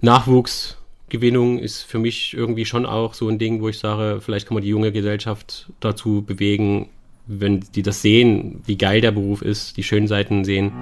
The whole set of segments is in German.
Nachwuchsgewinnung ist für mich irgendwie schon auch so ein Ding, wo ich sage, vielleicht kann man die junge Gesellschaft dazu bewegen, wenn die das sehen, wie geil der Beruf ist, die schönen Seiten sehen.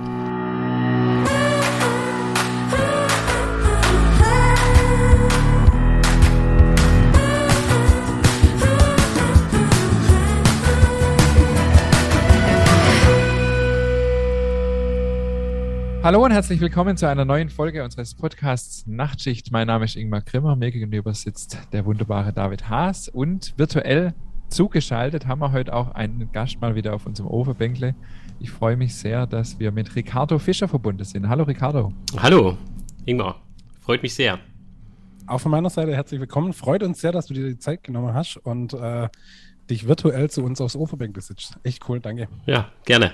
Hallo und herzlich willkommen zu einer neuen Folge unseres Podcasts Nachtschicht. Mein Name ist Ingmar Grimmer. Mir gegenüber sitzt der wunderbare David Haas und virtuell zugeschaltet haben wir heute auch einen Gast mal wieder auf unserem Overbänkle. Ich freue mich sehr, dass wir mit Ricardo Fischer verbunden sind. Hallo Ricardo. Hallo Ingmar, freut mich sehr. Auch von meiner Seite herzlich willkommen. Freut uns sehr, dass du dir die Zeit genommen hast und äh, dich virtuell zu uns aufs Overbänkle sitzt. Echt cool, danke. Ja, gerne.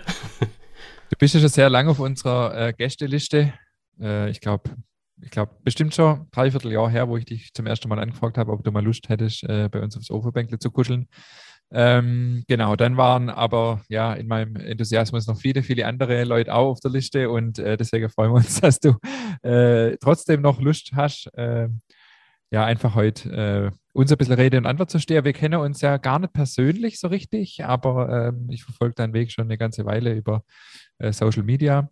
Du bist ja schon sehr lange auf unserer äh, Gästeliste. Äh, ich glaube, ich glaube, bestimmt schon dreiviertel Jahr her, wo ich dich zum ersten Mal angefragt habe, ob du mal Lust hättest, äh, bei uns aufs Overbänkle zu kuscheln. Ähm, genau, dann waren aber ja in meinem Enthusiasmus noch viele, viele andere Leute auch auf der Liste und äh, deswegen freuen wir uns, dass du äh, trotzdem noch Lust hast, äh, ja, einfach heute äh, uns ein bisschen Rede und Antwort zu stehen. Wir kennen uns ja gar nicht persönlich so richtig, aber ähm, ich verfolge deinen Weg schon eine ganze Weile über äh, Social Media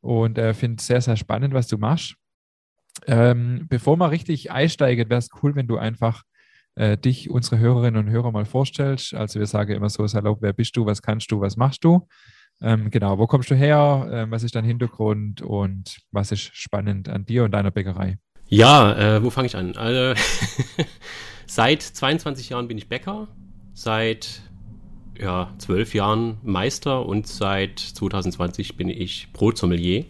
und äh, finde es sehr, sehr spannend, was du machst. Ähm, bevor wir richtig einsteigen, wäre es cool, wenn du einfach äh, dich, unsere Hörerinnen und Hörer mal vorstellst. Also wir sagen immer so salopp, wer bist du, was kannst du, was machst du? Ähm, genau, wo kommst du her? Ähm, was ist dein Hintergrund und was ist spannend an dir und deiner Bäckerei? Ja, äh, wo fange ich an? Also, seit 22 Jahren bin ich Bäcker, seit ja, zwölf Jahren Meister und seit 2020 bin ich Brotsommelier.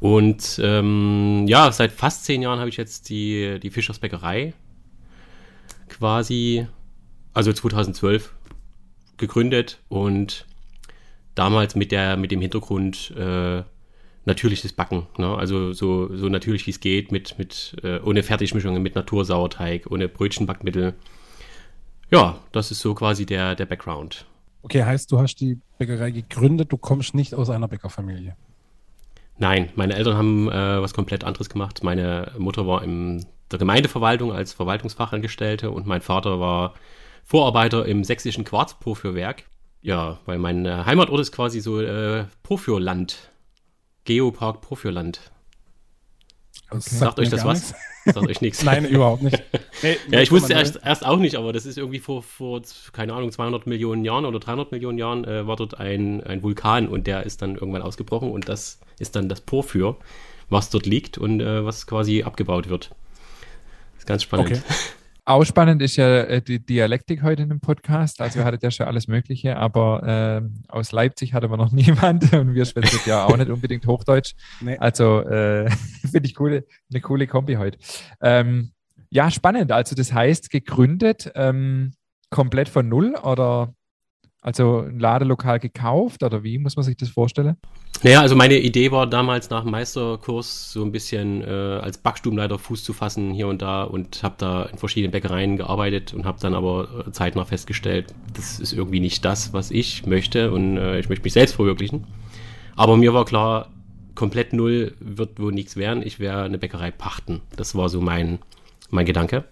Und ähm, ja, seit fast zehn Jahren habe ich jetzt die, die Fischers quasi, also 2012 gegründet und damals mit, der, mit dem Hintergrund äh, natürliches Backen. Ne? Also so, so natürlich wie es geht, mit, mit, äh, ohne Fertigmischungen, mit Natursauerteig, ohne Brötchenbackmittel. Ja, das ist so quasi der, der Background. Okay, heißt, du hast die Bäckerei gegründet, du kommst nicht aus einer Bäckerfamilie. Nein, meine Eltern haben äh, was komplett anderes gemacht. Meine Mutter war in der Gemeindeverwaltung als Verwaltungsfachangestellte und mein Vater war Vorarbeiter im sächsischen Quarzporphyrwerk. Ja, weil mein äh, Heimatort ist quasi so äh, Porphyrland. Geopark Porphyrland. Okay. Sagt euch das was? Sagt euch nichts. Nein, überhaupt nicht. Nee, ja, ich wusste erst, erst, auch nicht, aber das ist irgendwie vor, vor, keine Ahnung, 200 Millionen Jahren oder 300 Millionen Jahren äh, war dort ein, ein Vulkan und der ist dann irgendwann ausgebrochen und das ist dann das Porphyr, was dort liegt und äh, was quasi abgebaut wird. Das ist ganz spannend. Okay. Auch spannend ist ja äh, die Dialektik heute in dem Podcast. Also wir hatten ja schon alles Mögliche, aber äh, aus Leipzig hatte man noch niemand und wir sprechen ja auch nicht unbedingt Hochdeutsch. Nee. Also äh, finde ich coole, eine coole Kombi heute. Ähm, ja, spannend. Also das heißt, gegründet ähm, komplett von null oder also ein Ladelokal gekauft oder wie muss man sich das vorstellen? Naja, also meine Idee war damals nach dem Meisterkurs so ein bisschen äh, als Backstubenleiter Fuß zu fassen hier und da und habe da in verschiedenen Bäckereien gearbeitet und habe dann aber äh, zeitnah festgestellt, das ist irgendwie nicht das, was ich möchte und äh, ich möchte mich selbst verwirklichen. Aber mir war klar, komplett null wird wohl nichts werden. Ich werde eine Bäckerei pachten. Das war so mein, mein Gedanke.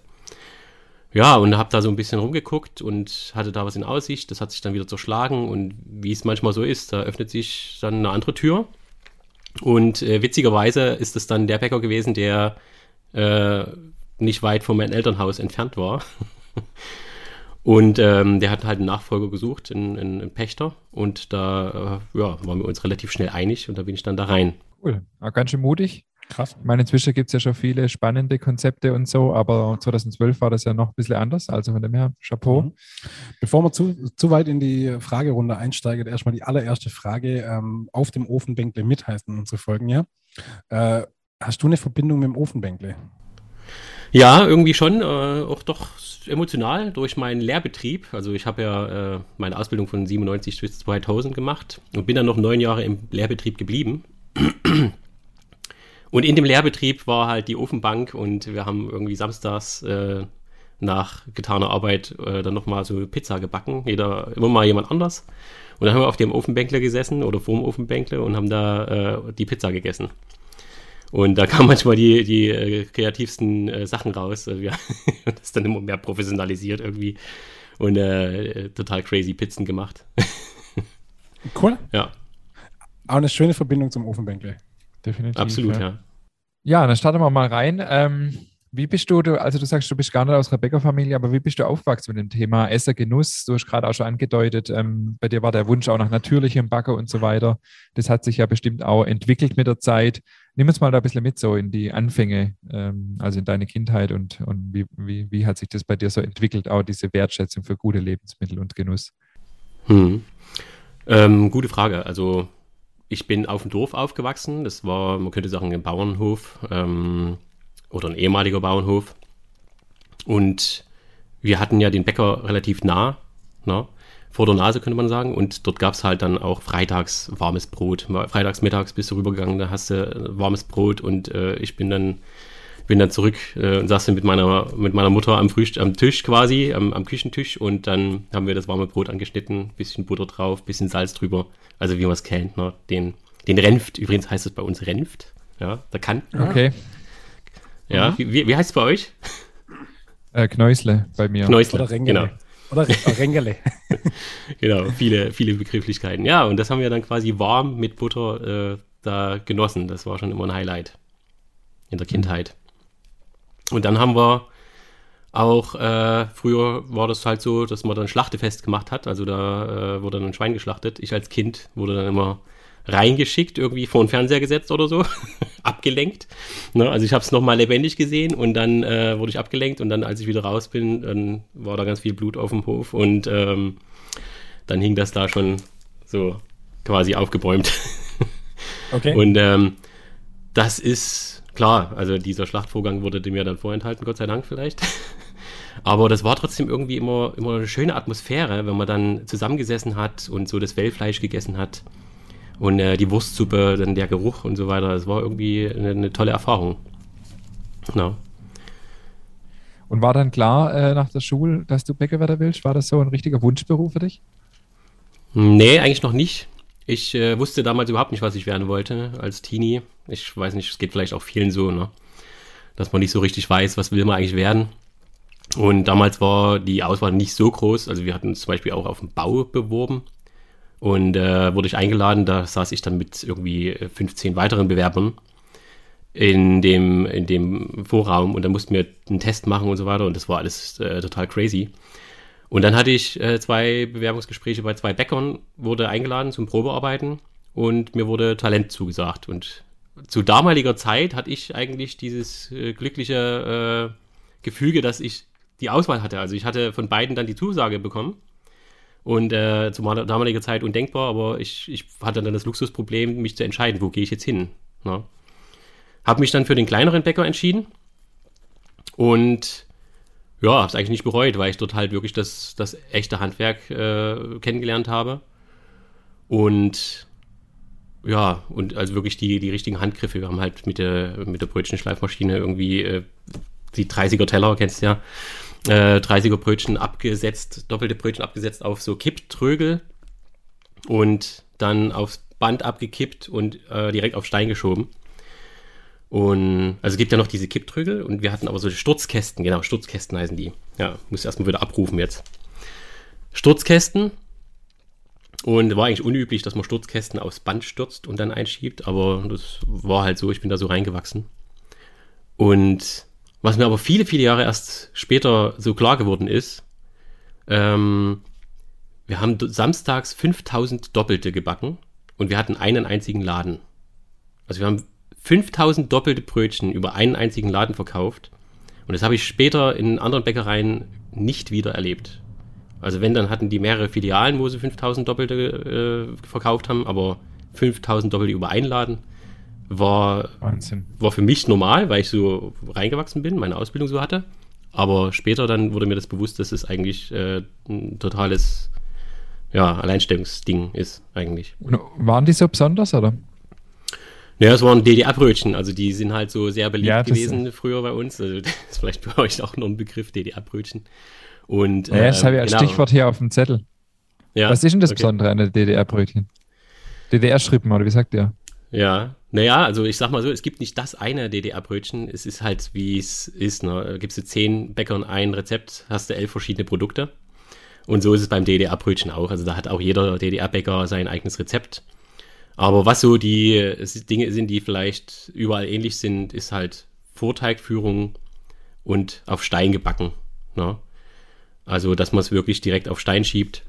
Ja, und habe da so ein bisschen rumgeguckt und hatte da was in Aussicht. Das hat sich dann wieder zerschlagen und wie es manchmal so ist, da öffnet sich dann eine andere Tür. Und äh, witzigerweise ist es dann der Bäcker gewesen, der äh, nicht weit von meinem Elternhaus entfernt war. und ähm, der hat halt einen Nachfolger gesucht, einen, einen Pächter. Und da äh, ja, waren wir uns relativ schnell einig und da bin ich dann da rein. Cool, war ganz schön mutig. Krass. Ich meine, inzwischen gibt es ja schon viele spannende Konzepte und so, aber 2012 war das ja noch ein bisschen anders. Also von dem her, Chapeau. Mhm. Bevor wir zu, zu weit in die Fragerunde einsteigen, erstmal die allererste Frage. Ähm, auf dem Ofenbänkle mit heißen unsere Folgen ja. Äh, hast du eine Verbindung mit dem Ofenbänkle? Ja, irgendwie schon, äh, auch doch emotional durch meinen Lehrbetrieb. Also ich habe ja äh, meine Ausbildung von 97 bis 2000 gemacht und bin dann noch neun Jahre im Lehrbetrieb geblieben. Und in dem Lehrbetrieb war halt die Ofenbank und wir haben irgendwie samstags äh, nach getaner Arbeit äh, dann nochmal so Pizza gebacken. Jeder, immer mal jemand anders. Und dann haben wir auf dem Ofenbänkle gesessen oder vorm Ofenbänkle und haben da äh, die Pizza gegessen. Und da kamen manchmal die, die äh, kreativsten äh, Sachen raus. Also wir haben das dann immer mehr professionalisiert irgendwie und äh, total crazy Pizzen gemacht. Cool. Ja. Auch eine schöne Verbindung zum Ofenbänkle. Definitiv. Absolut, ja. ja. Ja, dann starten wir mal rein. Ähm, wie bist du, du, also du sagst, du bist gar nicht aus einer Bäckerfamilie, aber wie bist du aufgewachsen mit dem Thema Essen, Genuss? Du hast gerade auch schon angedeutet, ähm, bei dir war der Wunsch auch nach natürlichem Backen und so weiter. Das hat sich ja bestimmt auch entwickelt mit der Zeit. Nimm uns mal da ein bisschen mit so in die Anfänge, ähm, also in deine Kindheit und, und wie, wie, wie hat sich das bei dir so entwickelt, auch diese Wertschätzung für gute Lebensmittel und Genuss? Hm. Ähm, gute Frage. Also ich bin auf dem Dorf aufgewachsen. Das war, man könnte sagen, ein Bauernhof ähm, oder ein ehemaliger Bauernhof. Und wir hatten ja den Bäcker relativ nah, na, vor der Nase könnte man sagen. Und dort gab es halt dann auch freitags warmes Brot. Freitags, mittags bist du rübergegangen, da hast du warmes Brot und äh, ich bin dann bin dann zurück äh, und saß dann mit meiner, mit meiner Mutter am, Frühst am Tisch quasi, am, am Küchentisch und dann haben wir das warme Brot angeschnitten, bisschen Butter drauf, bisschen Salz drüber, also wie man es kennt, ne? den, den Renft, übrigens heißt es bei uns Renft, ja, der kann, Okay. ja, Mhm. wie, wie, wie heißt es bei euch? Äh, Knäusle bei mir. Knäusle, Oder Rengele. genau, Oder Re- Rengele. genau, viele, viele Begrifflichkeiten, ja, und das haben wir dann quasi warm mit Butter äh, da genossen, das war schon immer ein Highlight in der Kindheit. Und dann haben wir auch, äh, früher war das halt so, dass man dann Schlachtefest gemacht hat. Also da äh, wurde dann ein Schwein geschlachtet. Ich als Kind wurde dann immer reingeschickt, irgendwie vor den Fernseher gesetzt oder so, abgelenkt. Ne? Also ich habe es nochmal lebendig gesehen und dann äh, wurde ich abgelenkt und dann, als ich wieder raus bin, dann war da ganz viel Blut auf dem Hof und ähm, dann hing das da schon so quasi aufgebäumt. Okay. Und ähm, das ist klar, also dieser Schlachtvorgang wurde dem ja dann vorenthalten, Gott sei Dank vielleicht. Aber das war trotzdem irgendwie immer, immer eine schöne Atmosphäre, wenn man dann zusammengesessen hat und so das Wellfleisch gegessen hat und äh, die Wurstsuppe, dann der Geruch und so weiter. Das war irgendwie eine, eine tolle Erfahrung. Ja. Und war dann klar äh, nach der Schule, dass du Bäcker werden willst? War das so ein richtiger Wunschberuf für dich? Nee, eigentlich noch nicht. Ich äh, wusste damals überhaupt nicht, was ich werden wollte als Teenie. Ich weiß nicht, es geht vielleicht auch vielen so, ne? Dass man nicht so richtig weiß, was will man eigentlich werden. Und damals war die Auswahl nicht so groß. Also wir hatten uns zum Beispiel auch auf den Bau beworben. Und äh, wurde ich eingeladen, da saß ich dann mit irgendwie äh, 15 weiteren Bewerbern in dem, in dem Vorraum und dann mussten wir einen Test machen und so weiter und das war alles äh, total crazy. Und dann hatte ich äh, zwei Bewerbungsgespräche bei zwei Bäckern, wurde eingeladen zum Probearbeiten und mir wurde Talent zugesagt. Und zu damaliger Zeit hatte ich eigentlich dieses äh, glückliche äh, Gefüge, dass ich die Auswahl hatte. Also ich hatte von beiden dann die Zusage bekommen. Und äh, zu damaliger Zeit undenkbar, aber ich, ich hatte dann das Luxusproblem, mich zu entscheiden, wo gehe ich jetzt hin. Ne? Habe mich dann für den kleineren Bäcker entschieden und ja, habe es eigentlich nicht bereut, weil ich dort halt wirklich das, das echte Handwerk äh, kennengelernt habe. Und ja, und also wirklich die, die richtigen Handgriffe. Wir haben halt mit der, mit der Brötchenschleifmaschine irgendwie äh, die 30er Teller, kennst du ja, äh, 30er Brötchen abgesetzt, doppelte Brötchen abgesetzt auf so Kipptrögel und dann aufs Band abgekippt und äh, direkt auf Stein geschoben. Und also es gibt ja noch diese Kipptrögel und wir hatten aber so Sturzkästen, genau, Sturzkästen heißen die. Ja, muss erstmal wieder abrufen jetzt. Sturzkästen. Und war eigentlich unüblich, dass man Sturzkästen aufs Band stürzt und dann einschiebt, aber das war halt so, ich bin da so reingewachsen. Und was mir aber viele, viele Jahre erst später so klar geworden ist, ähm, wir haben samstags 5000 Doppelte gebacken und wir hatten einen einzigen Laden. Also wir haben 5000 doppelte Brötchen über einen einzigen Laden verkauft. Und das habe ich später in anderen Bäckereien nicht wieder erlebt. Also wenn, dann hatten die mehrere Filialen, wo sie 5000 Doppelte äh, verkauft haben, aber 5000 Doppelte über einen Laden war, Wahnsinn. war für mich normal, weil ich so reingewachsen bin, meine Ausbildung so hatte. Aber später dann wurde mir das bewusst, dass es eigentlich äh, ein totales ja, Alleinstellungsding ist eigentlich. Und waren die so besonders, oder? Ja, es waren DDR-Brötchen, also die sind halt so sehr beliebt Ja, gewesen früher bei uns. Also das ist vielleicht bei euch auch noch ein Begriff, DDR-Brötchen. Und Ja, das habe ich als genau. Stichwort hier auf dem Zettel. Ja, Was ist denn das okay. Besondere an der DDR-Brötchen? DDR-Schrippen, oder wie sagt ihr? Ja, naja, also ich sag mal so, es gibt nicht das eine DDR-Brötchen, es ist halt, wie es ist. Ne? Gibst du zehn Bäckern ein Rezept, hast du elf verschiedene Produkte. Und so ist es beim DDR-Brötchen auch. Also da hat auch jeder DDR-Bäcker sein eigenes Rezept. Aber was so die Dinge sind, die vielleicht überall ähnlich sind, ist halt Vorteigführung und auf Stein gebacken. Ne? Also, dass man es wirklich direkt auf Stein schiebt,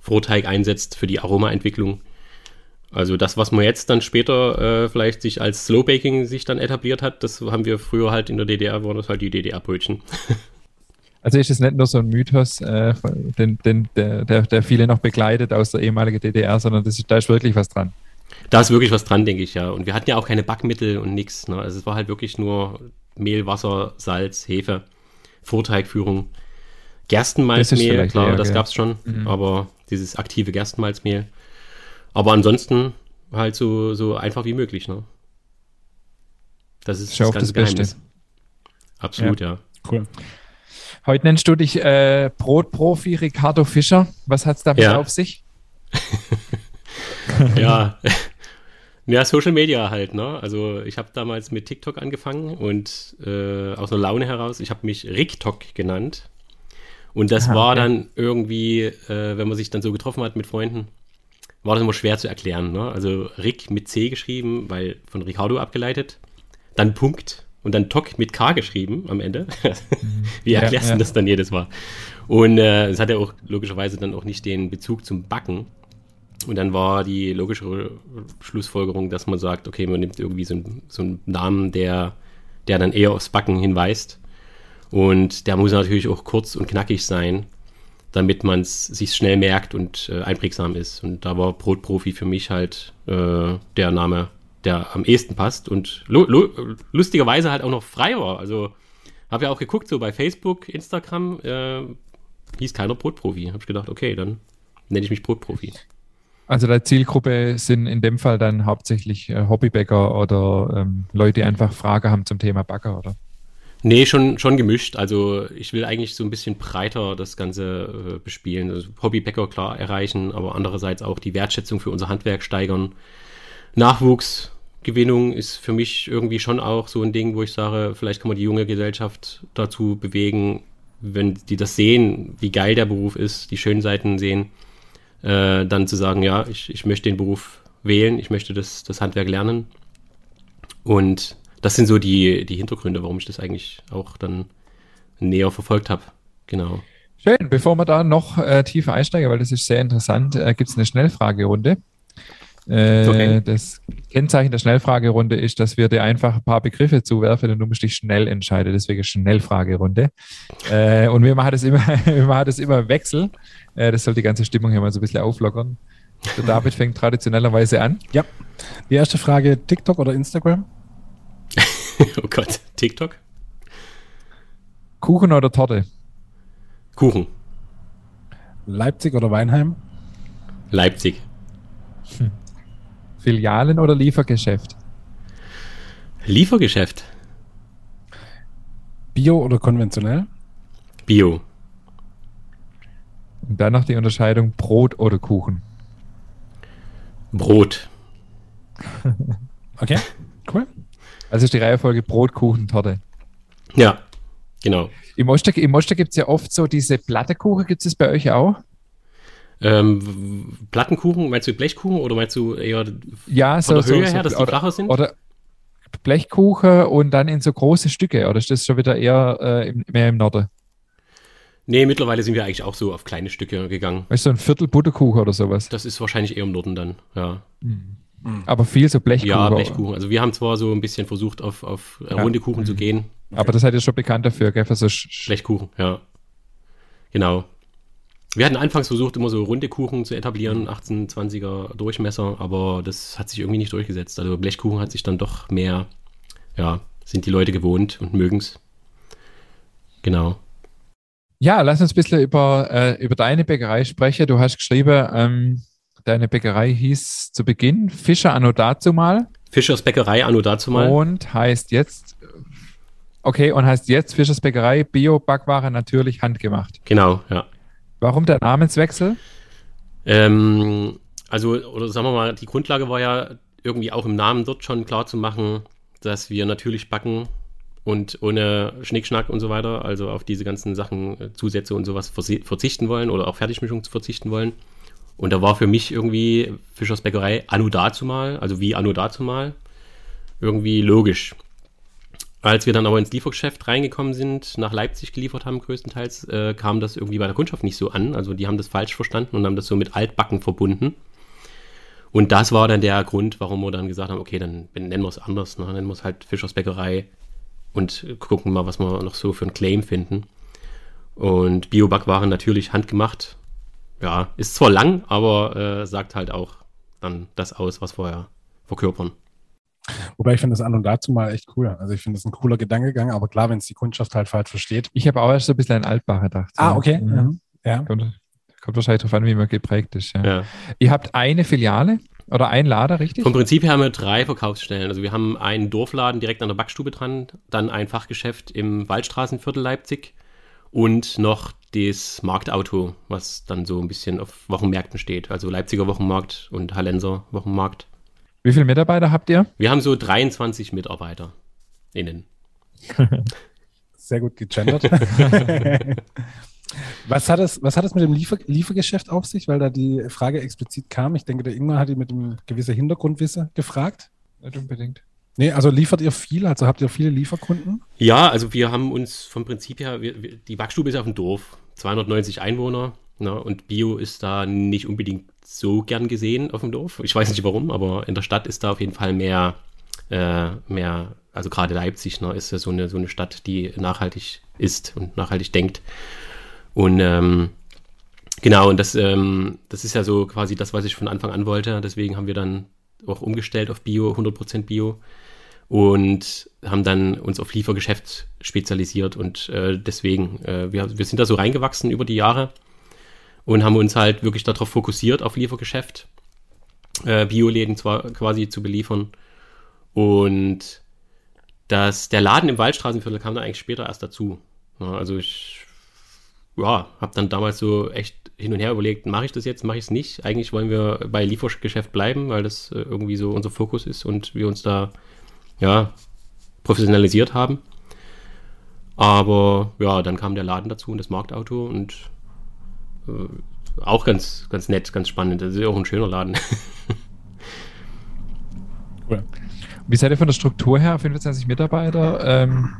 Vorteig einsetzt für die Aromaentwicklung. Also das, was man jetzt dann später äh, vielleicht sich als Slow Baking sich dann etabliert hat, das haben wir früher halt in der DDR, waren das halt die DDR-Brötchen. Also ist es nicht nur so ein Mythos, äh, den, den, der, der viele noch begleitet aus der ehemaligen DDR, sondern das ist, da ist wirklich was dran. Da ist wirklich was dran, denke ich, ja. Und wir hatten ja auch keine Backmittel und nichts. Ne? Also es war halt wirklich nur Mehl, Wasser, Salz, Hefe, Vorteigführung. Gerstenmalzmehl, das klar, das ja. gab es schon, mhm. aber dieses aktive Gerstenmalzmehl. Aber ansonsten halt so, so einfach wie möglich. Ne? Das ist Schau das ganze das Geheimnis. Beste. Absolut, ja. ja. Cool. Heute nennst du dich äh, Brotprofi Ricardo Fischer. Was hat es damit ja. auf sich? ja. ja, Social Media halt, ne? Also ich habe damals mit TikTok angefangen und äh, aus einer Laune heraus, ich habe mich RikTok genannt. Und das Aha, war okay. dann irgendwie, äh, wenn man sich dann so getroffen hat mit Freunden, war das immer schwer zu erklären. Ne? Also Rick mit C geschrieben, weil von Ricardo abgeleitet. Dann Punkt und dann Tok mit K geschrieben am Ende. Wie erklärst du ja, ja. das dann jedes Mal? Und äh, es hat ja auch logischerweise dann auch nicht den Bezug zum Backen. Und dann war die logische Schlussfolgerung, dass man sagt, okay, man nimmt irgendwie so, ein, so einen Namen, der, der dann eher aufs Backen hinweist. Und der muss natürlich auch kurz und knackig sein, damit man es sich schnell merkt und äh, einprägsam ist. Und da war Brotprofi für mich halt äh, der Name, der am ehesten passt und lustigerweise halt auch noch frei war. Also habe ja auch geguckt, so bei Facebook, Instagram, äh, hieß keiner Brotprofi. Habe ich gedacht, okay, dann nenne ich mich Brotprofi. Also der Zielgruppe sind in dem Fall dann hauptsächlich äh, Hobbybäcker oder ähm, Leute, die einfach Fragen haben zum Thema Backer, oder? Nee, schon, schon gemischt. Also ich will eigentlich so ein bisschen breiter das Ganze äh, bespielen. Also Hobbybäcker klar erreichen, aber andererseits auch die Wertschätzung für unser Handwerk steigern. Nachwuchsgewinnung ist für mich irgendwie schon auch so ein Ding, wo ich sage, vielleicht kann man die junge Gesellschaft dazu bewegen, wenn die das sehen, wie geil der Beruf ist, die schönen Seiten sehen, äh, dann zu sagen, ja, ich, ich möchte den Beruf wählen, ich möchte das, das Handwerk lernen. Und das sind so die, die Hintergründe, warum ich das eigentlich auch dann näher verfolgt habe. Genau. Schön, bevor wir da noch äh, tiefer einsteigen, weil das ist sehr interessant, äh, gibt es eine Schnellfragerunde. Äh, okay. Das Kennzeichen der Schnellfragerunde ist, dass wir dir einfach ein paar Begriffe zuwerfen und du musst dich schnell entscheiden. Deswegen Schnellfragerunde. Äh, und wir machen das immer, wir machen das immer im Wechsel. Äh, das soll die ganze Stimmung hier mal so ein bisschen auflockern. Der David fängt traditionellerweise an. Ja. Die erste Frage: TikTok oder Instagram? oh Gott, TikTok? Kuchen oder Torte? Kuchen. Leipzig oder Weinheim? Leipzig. Hm. Filialen oder Liefergeschäft? Liefergeschäft. Bio oder konventionell? Bio. Und dann noch die Unterscheidung Brot oder Kuchen. Brot. okay, cool. Also ist die Reihenfolge Brot, Kuchen, Torte. Ja, genau. Im Oster, im Oster gibt es ja oft so diese Plattekuchen, gibt es bei euch auch? Ähm, Plattenkuchen, meinst du Blechkuchen oder meinst du eher ja, von so, der Höhe so, her, dass oder, die flacher sind? Oder Blechkuchen und dann in so große Stücke, oder ist das schon wieder eher äh, mehr im Norden? Nee, mittlerweile sind wir eigentlich auch so auf kleine Stücke gegangen. Weißt du, ein Viertel Butterkuchen oder sowas? Das ist wahrscheinlich eher im Norden dann, ja. Mhm. Mhm. Aber viel so Blechkuchen. Ja, Blechkuchen. Also wir haben zwar so ein bisschen versucht, auf, auf ja. runde Kuchen mhm. zu gehen. Aber das seid ihr schon bekannt dafür, gell? Für so Blechkuchen, ja. Genau. Wir hatten anfangs versucht, immer so runde Kuchen zu etablieren, 18, 20er Durchmesser, aber das hat sich irgendwie nicht durchgesetzt. Also Blechkuchen hat sich dann doch mehr, ja, sind die Leute gewohnt und mögen es. Genau. Ja, lass uns ein bisschen über, äh, über deine Bäckerei sprechen. Du hast geschrieben, ähm, Deine Bäckerei hieß zu Beginn Fischer Anno dazumal. Fischers Bäckerei Anno dazumal. Und heißt jetzt, okay, und heißt jetzt Fischers Bäckerei Bio-Backware natürlich handgemacht. Genau, ja. Warum der Namenswechsel? Ähm, also, oder sagen wir mal, die Grundlage war ja irgendwie auch im Namen dort schon klar zu machen, dass wir natürlich backen und ohne Schnickschnack und so weiter, also auf diese ganzen Sachen, äh, Zusätze und sowas verzichten wollen oder auch Fertigmischung zu verzichten wollen. Und da war für mich irgendwie Fischers Bäckerei anno dazu mal, also wie anno dazu mal, irgendwie logisch. Als wir dann aber ins Liefergeschäft reingekommen sind, nach Leipzig geliefert haben größtenteils, äh, kam das irgendwie bei der Kundschaft nicht so an. Also die haben das falsch verstanden und haben das so mit Altbacken verbunden. Und das war dann der Grund, warum wir dann gesagt haben, okay, dann nennen wir es anders, ne? nennen wir es halt Fischers Bäckerei und gucken mal, was wir noch so für einen Claim finden. Und Biobackwaren natürlich handgemacht. Ja, ist zwar lang, aber äh, sagt halt auch dann das aus, was wir verkörpern. Wobei ich finde das an und dazu mal echt cool. Also ich finde das ein cooler Gedankengang, aber klar, wenn es die Kundschaft halt falsch versteht. Ich habe auch erst so ein bisschen an Altbach gedacht. Ah, okay. Mhm. Ja. Kommt, kommt, wahrscheinlich darauf an, wie man geprägt ist. Ja. ja. Ihr habt eine Filiale oder ein Lader, richtig? Vom Prinzip her haben wir drei Verkaufsstellen. Also wir haben einen Dorfladen direkt an der Backstube dran, dann ein Fachgeschäft im Waldstraßenviertel Leipzig und noch das Marktauto, was dann so ein bisschen auf Wochenmärkten steht. Also Leipziger Wochenmarkt und Hallenser Wochenmarkt. Wie viele Mitarbeiter habt ihr? Wir haben so 23 Mitarbeiter innen. Sehr gut gegendert. was, hat es, was hat es mit dem Liefer Liefergeschäft auf sich, weil da die Frage explizit kam? Ich denke, der Ingmar hat die mit einem gewissen Hintergrundwissen gefragt. Nicht unbedingt. Nee, also liefert ihr viel? Also habt ihr viele Lieferkunden? Ja, also wir haben uns vom Prinzip her, wir, wir, die Backstube ist auf dem Dorf, 290 Einwohner. Ne, und Bio ist da nicht unbedingt so gern gesehen auf dem Dorf. Ich weiß nicht warum, aber in der Stadt ist da auf jeden Fall mehr, äh, mehr also gerade Leipzig ne, ist ja so eine, so eine Stadt, die nachhaltig ist und nachhaltig denkt. Und ähm, genau, und das, ähm, das ist ja so quasi das, was ich von Anfang an wollte. Deswegen haben wir dann auch umgestellt auf Bio, 100% Bio und haben dann uns auf Liefergeschäft spezialisiert und äh, deswegen, äh, wir, wir sind da so reingewachsen über die Jahre und haben uns halt wirklich darauf fokussiert, auf Liefergeschäft, äh, Bioläden zwar quasi zu beliefern. Und das, der Laden im Waldstraßenviertel kam dann eigentlich später erst dazu. Ja, also ich ja, habe dann damals so echt hin und her überlegt, mache ich das jetzt, mache ich es nicht. Eigentlich wollen wir bei Liefergeschäft bleiben, weil das äh, irgendwie so unser Fokus ist und wir uns da ja professionalisiert haben. Aber ja, dann kam der Laden dazu und das Marktauto und äh, auch ganz, ganz nett, ganz spannend. Das ist auch ein schöner Laden. cool. Wie seid ihr von der Struktur her? 25 Mitarbeiter. Ähm,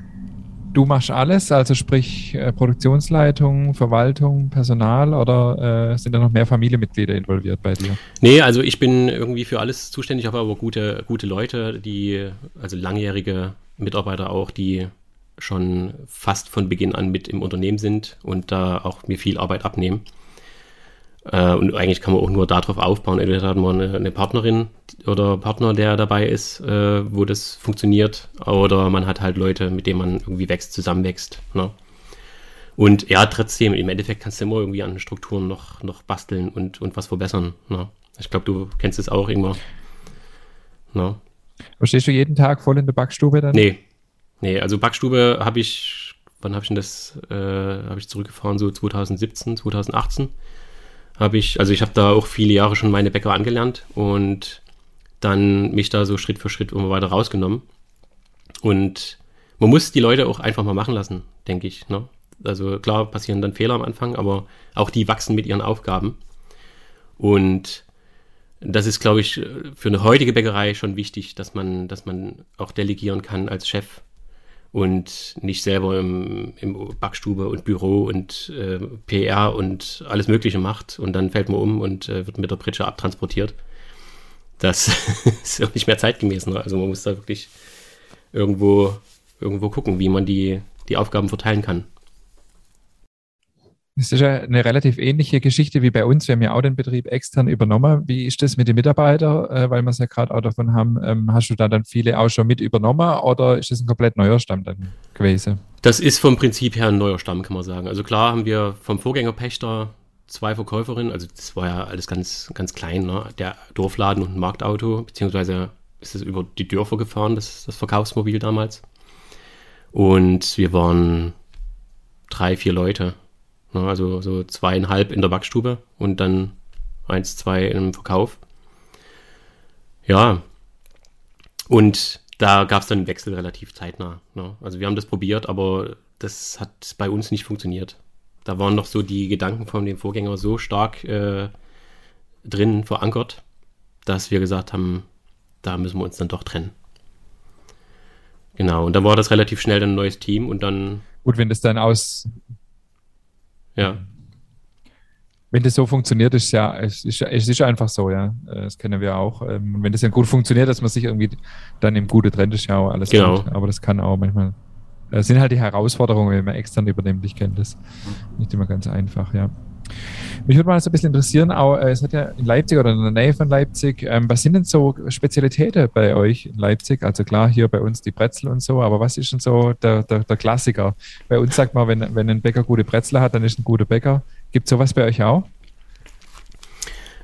du machst alles, also sprich äh, Produktionsleitung, Verwaltung, Personal oder äh, sind da noch mehr Familienmitglieder involviert bei dir? Nee, also ich bin irgendwie für alles zuständig, habe aber gute, gute Leute, die, also langjährige Mitarbeiter auch, die schon fast von Beginn an mit im Unternehmen sind und da auch mir viel Arbeit abnehmen. Äh, und eigentlich kann man auch nur darauf aufbauen. Entweder hat man eine, Partnerin oder Partner, der dabei ist, äh, wo das funktioniert, oder man hat halt Leute, mit denen man irgendwie wächst, zusammenwächst. Ne? Und ja, trotzdem, im Endeffekt kannst du immer irgendwie an Strukturen noch, noch basteln und, und was verbessern. Ne? Ich glaube, du kennst es auch irgendwann. Ne? Aber stehst du jeden Tag voll in der Backstube dann? Nee, Nee, also Backstube habe ich, wann habe ich denn das, äh, habe ich zurückgefahren, so 2017, 2018 habe ich, also ich habe da auch viele Jahre schon meine Bäcker angelernt und dann mich da so Schritt für Schritt immer weiter rausgenommen. Und man muss die Leute auch einfach mal machen lassen, denke ich. Ne? Also klar passieren dann Fehler am Anfang, aber auch die wachsen mit ihren Aufgaben. Und das ist, glaube ich, für eine heutige Bäckerei schon wichtig, dass man, dass man auch delegieren kann als Chef und nicht selber im, im Backstube und Büro und äh, PR und alles Mögliche macht und dann fällt man um und äh, wird mit der Pritsche abtransportiert. Das ist auch nicht mehr zeitgemäß. Ne? Also man muss da wirklich irgendwo, irgendwo gucken, wie man die, die Aufgaben verteilen kann. Das ist ja eine relativ ähnliche Geschichte wie bei uns. Wir haben ja auch den Betrieb extern übernommen. Wie ist das mit den Mitarbeitern? Äh, weil wir es ja gerade auch davon haben, ähm, hast du da dann viele auch schon mit übernommen oder ist das ein komplett neuer Stamm dann gewesen? Das ist vom Prinzip her ein neuer Stamm, kann man sagen. Also klar haben wir vom Vorgängerpächter zwei Verkäuferinnen, also das war ja alles ganz, ganz klein, ne? der Dorfladen und ein Marktauto, beziehungsweise ist es über die Dörfer gefahren, das, das Verkaufsmobil damals. Und wir waren drei, vier Leute also so zweieinhalb in der Backstube und dann eins, zwei im Verkauf. Ja, Und da gab es dann einen Wechsel relativ zeitnah. Ne? Also wir haben das probiert, aber das hat bei uns nicht funktioniert. Da waren noch so die Gedanken von dem Vorgänger so stark äh, drin verankert, dass wir gesagt haben, da müssen wir uns dann doch trennen. Genau, und dann war das relativ schnell ein neues Team und dann. Gut, wenn das dann aus. Ja. Wenn das so funktioniert, ist ja, es ist, es ist einfach so, ja. Das kennen wir auch. Ähm, und wenn das dann gut funktioniert, dass man sich irgendwie dann im Gute trennt, ist ja auch alles genau. gut. Aber das kann auch manchmal. Das sind halt die Herausforderungen, wenn man extern übernimmt. Ich kenne das. Nicht immer ganz einfach, ja. Mich würde mal so ein bisschen interessieren, auch, äh, es hat ja in Leipzig oder in der Nähe von Leipzig, ähm, was sind denn so Spezialitäten bei euch in Leipzig? Also klar, hier bei uns die Brezel und so, aber was ist denn so der, der, der Klassiker? Bei uns sagt man, wenn, wenn ein Bäcker gute Brezel hat, dann ist ein guter Bäcker. Gibt es sowas bei euch auch?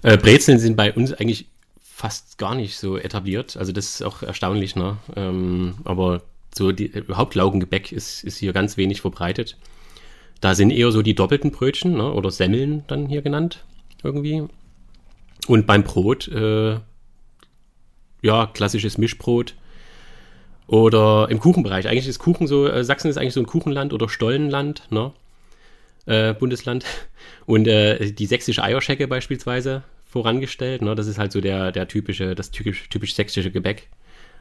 Äh, Brezeln sind bei uns eigentlich fast gar nicht so etabliert. Also das ist auch erstaunlich, ne? Ähm, aber so die, überhaupt Laugengebäck ist, ist hier ganz wenig verbreitet. Da sind eher so die doppelten Brötchen ne, oder Semmeln dann hier genannt irgendwie. Und beim Brot, äh, ja, klassisches Mischbrot. Oder im Kuchenbereich. Eigentlich ist Kuchen so, äh, Sachsen ist eigentlich so ein Kuchenland oder Stollenland, ne? Äh, Bundesland. Und äh, die sächsische Eierschecke beispielsweise vorangestellt. Ne? Das ist halt so der, der typische, das typisch, typisch sächsische Gebäck.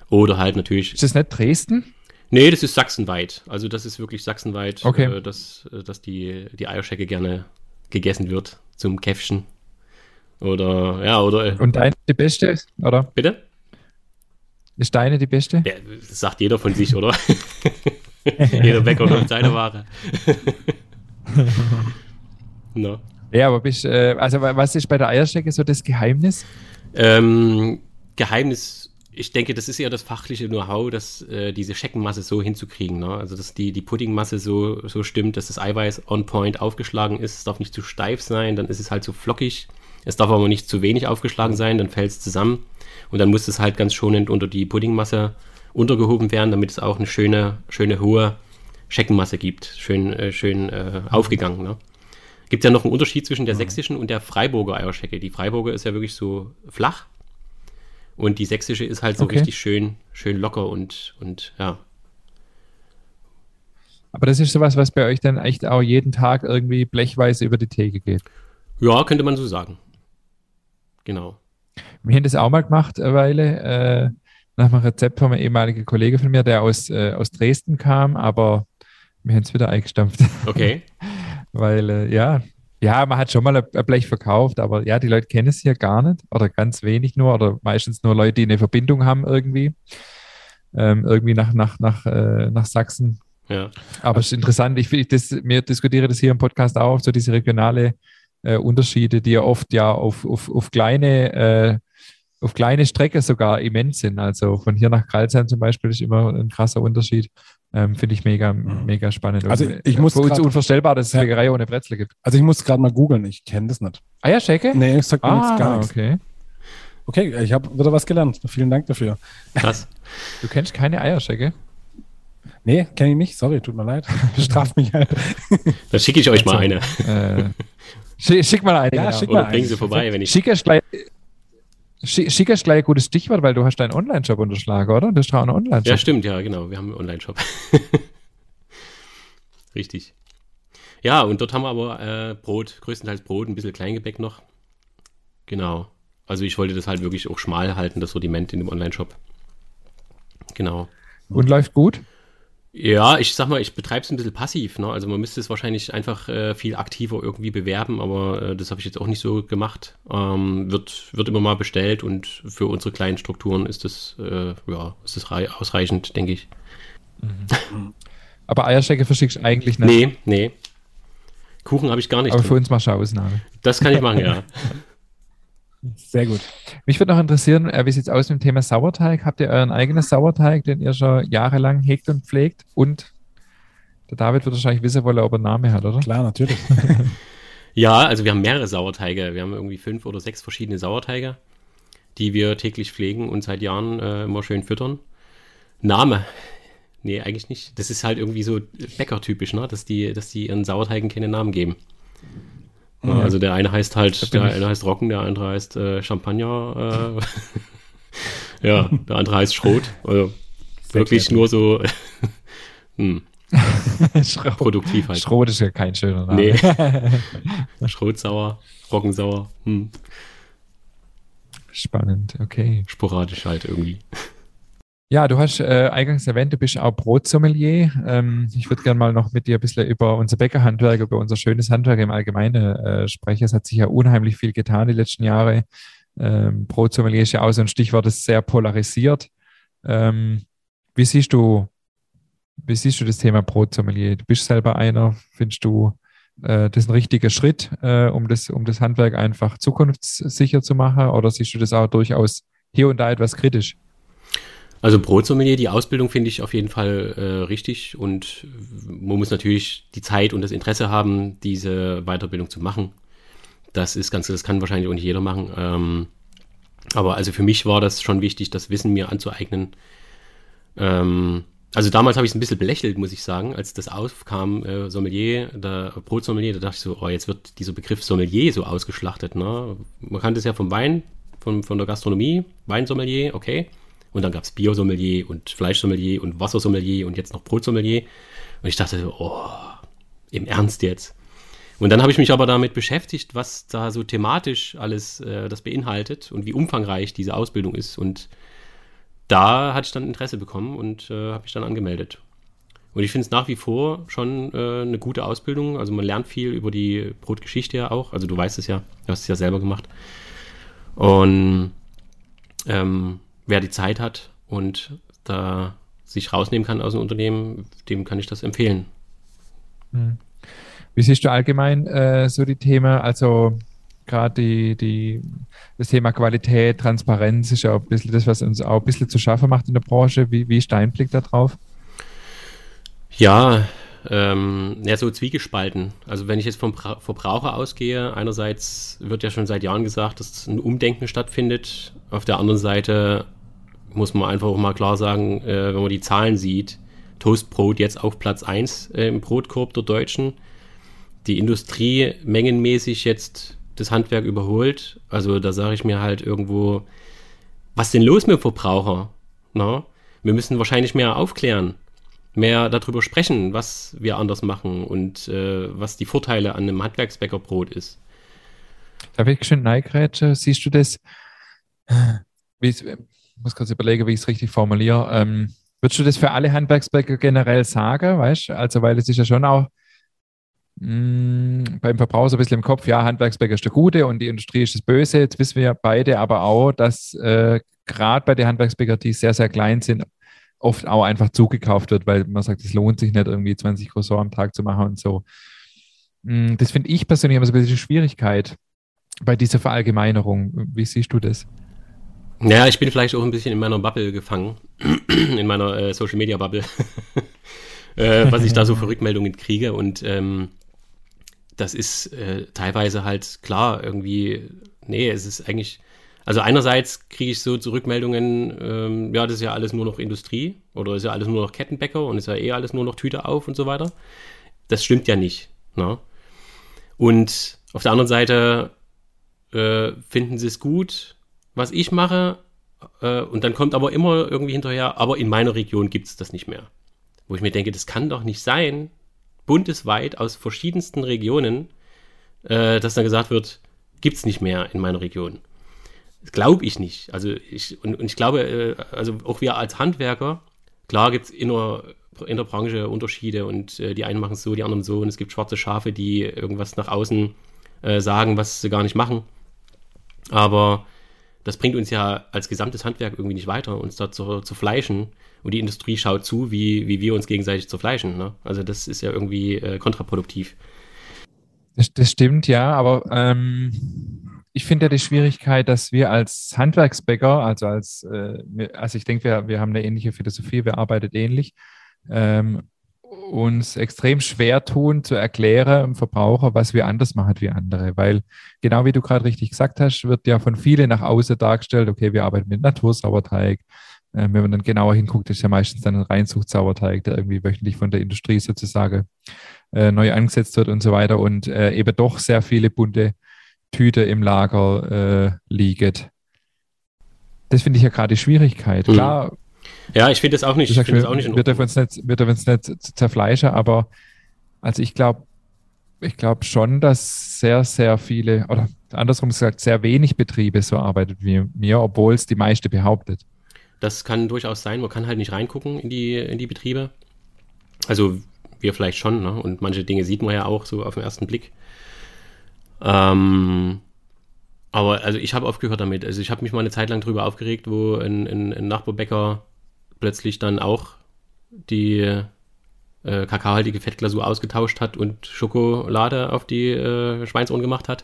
Oder halt natürlich. Ist das nicht Dresden? Nee, das ist sachsenweit. Also das ist wirklich sachsenweit, okay. äh, dass, äh, dass die, die Eierschecke gerne gegessen wird zum Käffchen. Oder, ja, oder. Äh, Und deine die beste, oder? Bitte? Ist deine die beste? Ja, das sagt jeder von sich, oder? jeder Bäcker und seine Ware. no. Ja, aber bist, äh, also was ist bei der Eierschecke so das Geheimnis? Ähm, Geheimnis ich denke, das ist eher das fachliche Know-how, dass äh, diese Scheckenmasse so hinzukriegen. Ne? Also, dass die, die Puddingmasse so, so stimmt, dass das Eiweiß on point aufgeschlagen ist. Es darf nicht zu steif sein, dann ist es halt so flockig. Es darf aber nicht zu wenig aufgeschlagen sein, dann fällt es zusammen. Und dann muss es halt ganz schonend unter die Puddingmasse untergehoben werden, damit es auch eine schöne, schöne hohe Scheckenmasse gibt. Schön, äh, schön äh, aufgegangen. Ne? Gibt ja noch einen Unterschied zwischen der sächsischen und der Freiburger Eierschecke. Die Freiburger ist ja wirklich so flach und die sächsische ist halt so okay. richtig schön, schön locker und, und ja. Aber das ist sowas, was bei euch dann echt auch jeden Tag irgendwie blechweise über die Theke geht. Ja, könnte man so sagen. Genau. Wir haben das auch mal gemacht, eine Weile, äh, nach einem Rezept von einem ehemaligen Kollege von mir, der aus, äh, aus Dresden kam, aber wir haben es wieder eingestampft. Okay. Weil, äh, ja, ja, man hat schon mal ein Blech verkauft, aber ja, die Leute kennen es hier gar nicht oder ganz wenig nur oder meistens nur Leute, die eine Verbindung haben irgendwie. Ähm, irgendwie nach, nach, nach, äh, nach Sachsen. Ja. Aber es ist interessant, ich, ich das, wir diskutieren das hier im Podcast auch, so diese regionale äh, Unterschiede, die ja oft ja auf, auf, auf kleine äh, auf kleine Strecke sogar immens sind. Also von hier nach Kreilsheim zum Beispiel ist immer ein krasser Unterschied. Ähm, Finde ich mega, mhm. mega spannend. Also ich, ich muss für uns unvorstellbar, dass es ja. Bäckerei ohne Brezel gibt. Also ich muss gerade mal googeln, ich kenne das nicht. Eierschecke? Nee, ich sag mir ah, gar nichts. okay. Okay, ich habe wieder was gelernt. Vielen Dank dafür. Krass. Du kennst keine Eierschecke? Nee, kenne ich nicht. Sorry, tut mir leid. Straft mich halt. Dann schicke ich euch mal eine. Äh, schick, schick, mal eine. Ja, genau. schick Oder mal bringen sie vorbei, wenn ich. Schick erst gleich, Schick ist gleich ein gutes Stichwort, weil du hast deinen Online-Shop unterschlagen, oder? Du hast auch einen Online-Shop. Ja, stimmt, ja, genau. Wir haben einen Online-Shop. Richtig. Ja, und dort haben wir aber äh, Brot, größtenteils Brot, ein bisschen Kleingebäck noch. Genau. Also ich wollte das halt wirklich auch schmal halten, das Sortiment in dem Online-Shop. Genau. Und läuft gut? Ja, ich sag mal, ich betreibe es ein bisschen passiv. Ne? Also man müsste es wahrscheinlich einfach äh, viel aktiver irgendwie bewerben, aber äh, das habe ich jetzt auch nicht so gemacht. Ähm, wird, wird immer mal bestellt und für unsere kleinen Strukturen ist das, äh, ja, ist das ausreichend, denke ich. Mhm. Aber Eierschecke verschickst du eigentlich nicht? Nee, nee. Kuchen habe ich gar nicht. Aber drin. für uns mal Ausnahme. Das kann ich machen, ja. Sehr gut. Mich würde noch interessieren, äh, wie sieht es aus mit dem Thema Sauerteig? Habt ihr euren eigenen Sauerteig, den ihr schon jahrelang hegt und pflegt? Und der David wird wahrscheinlich wissen wollen, ob er einen Namen hat, oder? Klar, natürlich. ja, also wir haben mehrere Sauerteige. Wir haben irgendwie fünf oder sechs verschiedene Sauerteige, die wir täglich pflegen und seit Jahren äh, immer schön füttern. Name. Nee, eigentlich nicht. Das ist halt irgendwie so bäckertypisch, ne? dass, die, dass die ihren Sauerteigen keine Namen geben. Mhm. Also der eine heißt halt, der eine heißt Rocken, der andere heißt äh, Champagner. Äh, ja, der andere heißt Schrot. Also wirklich nur so hm. Schrot. produktiv halt. Schrot ist ja kein schöner Name. Nee. Schrotsauer, Roggensauer. Hm. Spannend, okay. Sporadisch halt irgendwie. Ja, du hast äh, eingangs erwähnt, du bist auch Brotsommelier. Ähm, ich würde gerne mal noch mit dir ein bisschen über unser Bäckerhandwerk, über unser schönes Handwerk im Allgemeinen äh, sprechen. Es hat sich ja unheimlich viel getan die letzten Jahre. Ähm, Brotsommelier ist ja auch so ein Stichwort, das sehr polarisiert. Ähm, wie siehst du, wie siehst du das Thema Brotsommelier? Du bist selber einer. Findest du äh, das ein richtiger Schritt, äh, um, das, um das Handwerk einfach zukunftssicher zu machen? Oder siehst du das auch durchaus hier und da etwas kritisch? Also Brotsommelier, die Ausbildung finde ich auf jeden Fall äh, richtig und man muss natürlich die Zeit und das Interesse haben, diese Weiterbildung zu machen. Das ist ganz, das kann wahrscheinlich auch nicht jeder machen. Ähm, aber also für mich war das schon wichtig, das Wissen mir anzueignen. Ähm, also damals habe ich es ein bisschen belächelt, muss ich sagen, als das aufkam, äh, Sommelier, der Brotsommelier, da dachte ich so, oh, jetzt wird dieser Begriff Sommelier so ausgeschlachtet. Ne? Man kannte es ja vom Wein, von, von der Gastronomie, Weinsommelier, okay. Und dann gab es Biosommelier und Fleischsommelier und Wassersommelier und jetzt noch Brotsommelier. Und ich dachte, oh, im Ernst jetzt. Und dann habe ich mich aber damit beschäftigt, was da so thematisch alles äh, das beinhaltet und wie umfangreich diese Ausbildung ist. Und da hatte ich dann Interesse bekommen und äh, habe mich dann angemeldet. Und ich finde es nach wie vor schon äh, eine gute Ausbildung. Also man lernt viel über die Brotgeschichte ja auch. Also du weißt es ja, du hast es ja selber gemacht. Und ähm, wer die Zeit hat und da sich rausnehmen kann aus dem Unternehmen, dem kann ich das empfehlen. Hm. Wie siehst du allgemein äh, so die Themen, also gerade die, die, das Thema Qualität, Transparenz ist ja auch ein bisschen das, was uns auch ein bisschen zu schaffen macht in der Branche. Wie, wie ist dein Blick darauf? Ja, ähm, ja, so zwiegespalten. Also wenn ich jetzt vom pra Verbraucher ausgehe, einerseits wird ja schon seit Jahren gesagt, dass ein Umdenken stattfindet. Auf der anderen Seite muss man einfach auch mal klar sagen, äh, wenn man die Zahlen sieht, Toastbrot jetzt auf Platz 1 äh, im Brotkorb der Deutschen. Die Industrie mengenmäßig jetzt das Handwerk überholt. Also da sage ich mir halt irgendwo, was denn los mit Verbraucher? Na? Wir müssen wahrscheinlich mehr aufklären, mehr darüber sprechen, was wir anders machen und äh, was die Vorteile an einem Handwerksbäckerbrot ist. Darf ich schön neigrätsche? Siehst du das? Wie, ich muss kurz überlegen, wie ich es richtig formuliere. Ähm, würdest du das für alle Handwerksbäcker generell sagen, weißt Also, weil es ist ja schon auch mh, mm, beim Verbraucher ein bisschen im Kopf, ja, Handwerksbäcker ist der Gute und die Industrie ist das Böse. Jetzt wissen wir beide aber auch, dass äh, gerade bei den Handwerksbäckern, die sehr, sehr klein sind, oft auch einfach zugekauft wird, weil man sagt, es lohnt sich nicht, irgendwie 20 Croissants am Tag zu machen und so. Mm, das finde ich persönlich immer so ein bisschen Schwierigkeit bei dieser Verallgemeinerung. Wie siehst du das? Ja, ich bin vielleicht auch ein bisschen in meiner Bubble gefangen, in meiner äh, Social Media Bubble, äh, was ich da so für Rückmeldungen kriege. Und ähm, das ist äh, teilweise halt klar, irgendwie, nee, es ist eigentlich, also einerseits kriege ich so Zurückmeldungen, ähm, ja, das ist ja alles nur noch Industrie oder ist ja alles nur noch Kettenbäcker und ist ja eh alles nur noch Tüte auf und so weiter. Das stimmt ja nicht. Ne? Und auf der anderen Seite äh, finden sie es gut, was ich mache, äh, und dann kommt aber immer irgendwie hinterher, aber in meiner Region gibt es das nicht mehr. Wo ich mir denke, das kann doch nicht sein, bundesweit aus verschiedensten Regionen, äh, dass dann gesagt wird, gibt es nicht mehr in meiner Region. Das glaube ich nicht. Also ich, und, und ich glaube, äh, also auch wir als Handwerker, klar gibt es in der, in der Branche Unterschiede und äh, die einen machen es so, die anderen so und es gibt schwarze Schafe, die irgendwas nach außen äh, sagen, was sie gar nicht machen. Aber das bringt uns ja als gesamtes Handwerk irgendwie nicht weiter, uns da zu, zu fleischen. Und die Industrie schaut zu, wie, wie wir uns gegenseitig zerfleischen. Ne? Also das ist ja irgendwie äh, kontraproduktiv. Das, das, stimmt, ja, aber ähm, ich finde ja die Schwierigkeit, dass wir als Handwerksbäcker, also als, äh, also ich denke, wir, wir haben eine ähnliche Philosophie, wir arbeiten ähnlich. Ähm, uns extrem schwer tun, zu erklären dem Verbraucher, was wir anders machen wie andere. Weil, genau wie du gerade richtig gesagt hast, wird ja von vielen nach außen dargestellt, okay, wir arbeiten mit Natursauerteig. Äh, wenn man dann genauer hinguckt, ist ja meistens dann ein Reinzuchtsauerteig, der irgendwie wöchentlich von der Industrie sozusagen äh, neu angesetzt wird und so weiter und äh, eben doch sehr viele bunte Tüte im Lager äh, liegen. das finde ich ja gerade die Schwierigkeit. Mhm. Klar. Ja, ich finde das auch nicht. Sagst, wir, auch nicht wir dürfen uns nicht, wir dürfen uns nicht zerfleischen, aber also ich glaube, ich glaube schon, dass sehr, sehr viele, oder andersrum gesagt, sehr wenig Betriebe so arbeitet wie mir, obwohl es die meiste behauptet. Das kann durchaus sein. Man kann halt nicht reingucken in die, in die Betriebe. Also wir vielleicht schon, ne? Und manche Dinge sieht man ja auch so auf den ersten Blick. Ähm, aber also ich habe aufgehört damit. Also ich habe mich mal eine Zeit lang drüber aufgeregt, wo ein, ein, ein Nachbarbäcker plötzlich dann auch die äh, kakaohaltige Fettglasur ausgetauscht hat und Schokolade auf die äh, Schweinsohren gemacht hat.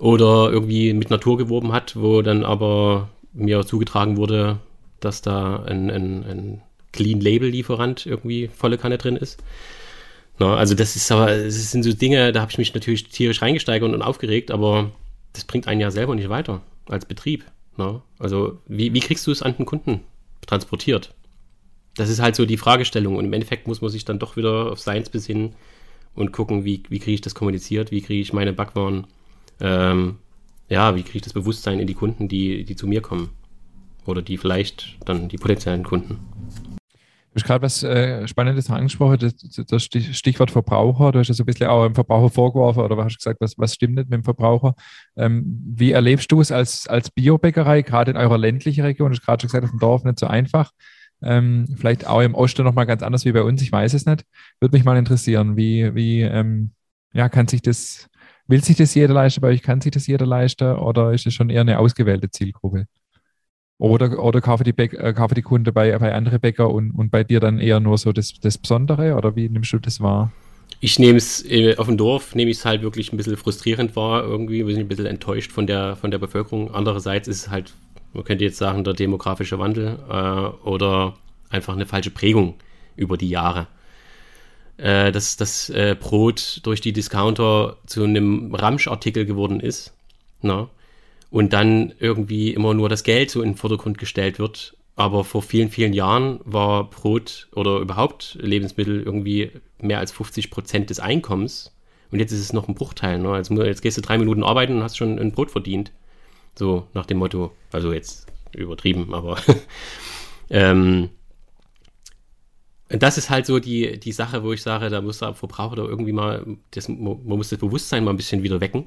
Oder irgendwie mit Natur geworben hat, wo dann aber mir zugetragen wurde, dass da ein, ein, ein Clean Label Lieferant irgendwie volle Kanne drin ist. Na, also das ist aber, das sind so Dinge, da habe ich mich natürlich tierisch reingesteigert und aufgeregt, aber das bringt einen ja selber nicht weiter als Betrieb. Na? Also wie, wie kriegst du es an den Kunden transportiert? Das ist halt so die Fragestellung und im Endeffekt muss man sich dann doch wieder auf Science besinnen und gucken, wie, wie kriege ich das kommuniziert, wie kriege ich meine Backwaren, ähm, ja, wie kriege ich das Bewusstsein in die Kunden, die, die zu mir kommen oder die vielleicht dann die potenziellen Kunden. Du hast gerade was äh, Spannendes angesprochen, das, das, Stichwort Verbraucher. Du hast ja so ein bisschen auch dem Verbraucher vorgeworfen oder hast gesagt, was, was stimmt nicht mit dem Verbraucher. Ähm, wie erlebst du es als, als Biobäckerei, gerade in eurer ländlichen Region? Du hast gerade schon gesagt, auf dem Dorf nicht so einfach. Ähm, vielleicht auch im Osten nochmal ganz anders wie bei uns, ich weiß es nicht. Würde mich mal interessieren, wie, wie ähm, ja, kann sich das, will sich das jeder leisten bei euch, kann sich das jeder leisten oder ist es schon eher eine ausgewählte Zielgruppe? Oder, oder kaufe die, Bäck, äh, kaufe die Kunde bei, bei anderen Bäcker und, und bei dir dann eher nur so das, das Besondere oder wie nimmst du das wahr? Ich nehme es äh, auf dem Dorf, nehme ich es halt wirklich ein bisschen frustrierend wahr, irgendwie, wir sind ein bisschen enttäuscht von der, von der Bevölkerung. Andererseits ist es halt, man könnte jetzt sagen, der demografische Wandel äh, oder einfach eine falsche Prägung über die Jahre. Äh, dass das äh, Brot durch die Discounter zu einem Ramschartikel geworden ist. Na? Und dann irgendwie immer nur das Geld so in den Vordergrund gestellt wird. Aber vor vielen, vielen Jahren war Brot oder überhaupt Lebensmittel irgendwie mehr als 50 Prozent des Einkommens. Und jetzt ist es noch ein Bruchteil. Ne? Also jetzt gehst du drei Minuten arbeiten und hast schon ein Brot verdient. So nach dem Motto. Also jetzt übertrieben, aber ähm, das ist halt so die, die Sache, wo ich sage, da muss der Verbraucher da irgendwie mal, das, man muss das Bewusstsein mal ein bisschen wieder wecken.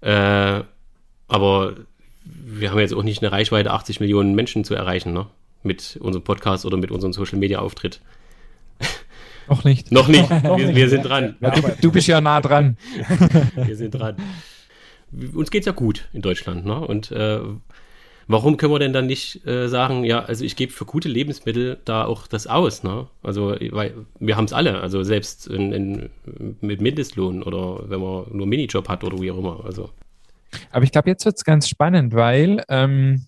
Äh, aber wir haben jetzt auch nicht eine Reichweite, 80 Millionen Menschen zu erreichen, ne? Mit unserem Podcast oder mit unserem Social Media Auftritt. Noch nicht. Noch nicht. Noch wir, nicht. wir, sind dran. Ja, du, du, bist ja nah dran. wir sind dran. Uns geht es ja gut in Deutschland, ne? Und äh, warum können wir denn dann nicht äh, sagen, ja, also ich gebe für gute Lebensmittel da auch das aus, ne? Also, weil wir haben es alle, also selbst in, in, mit Mindestlohn oder wenn man nur Minijob hat oder wie auch immer. Also aber ich glaube, jetzt wird es ganz spannend, weil ähm,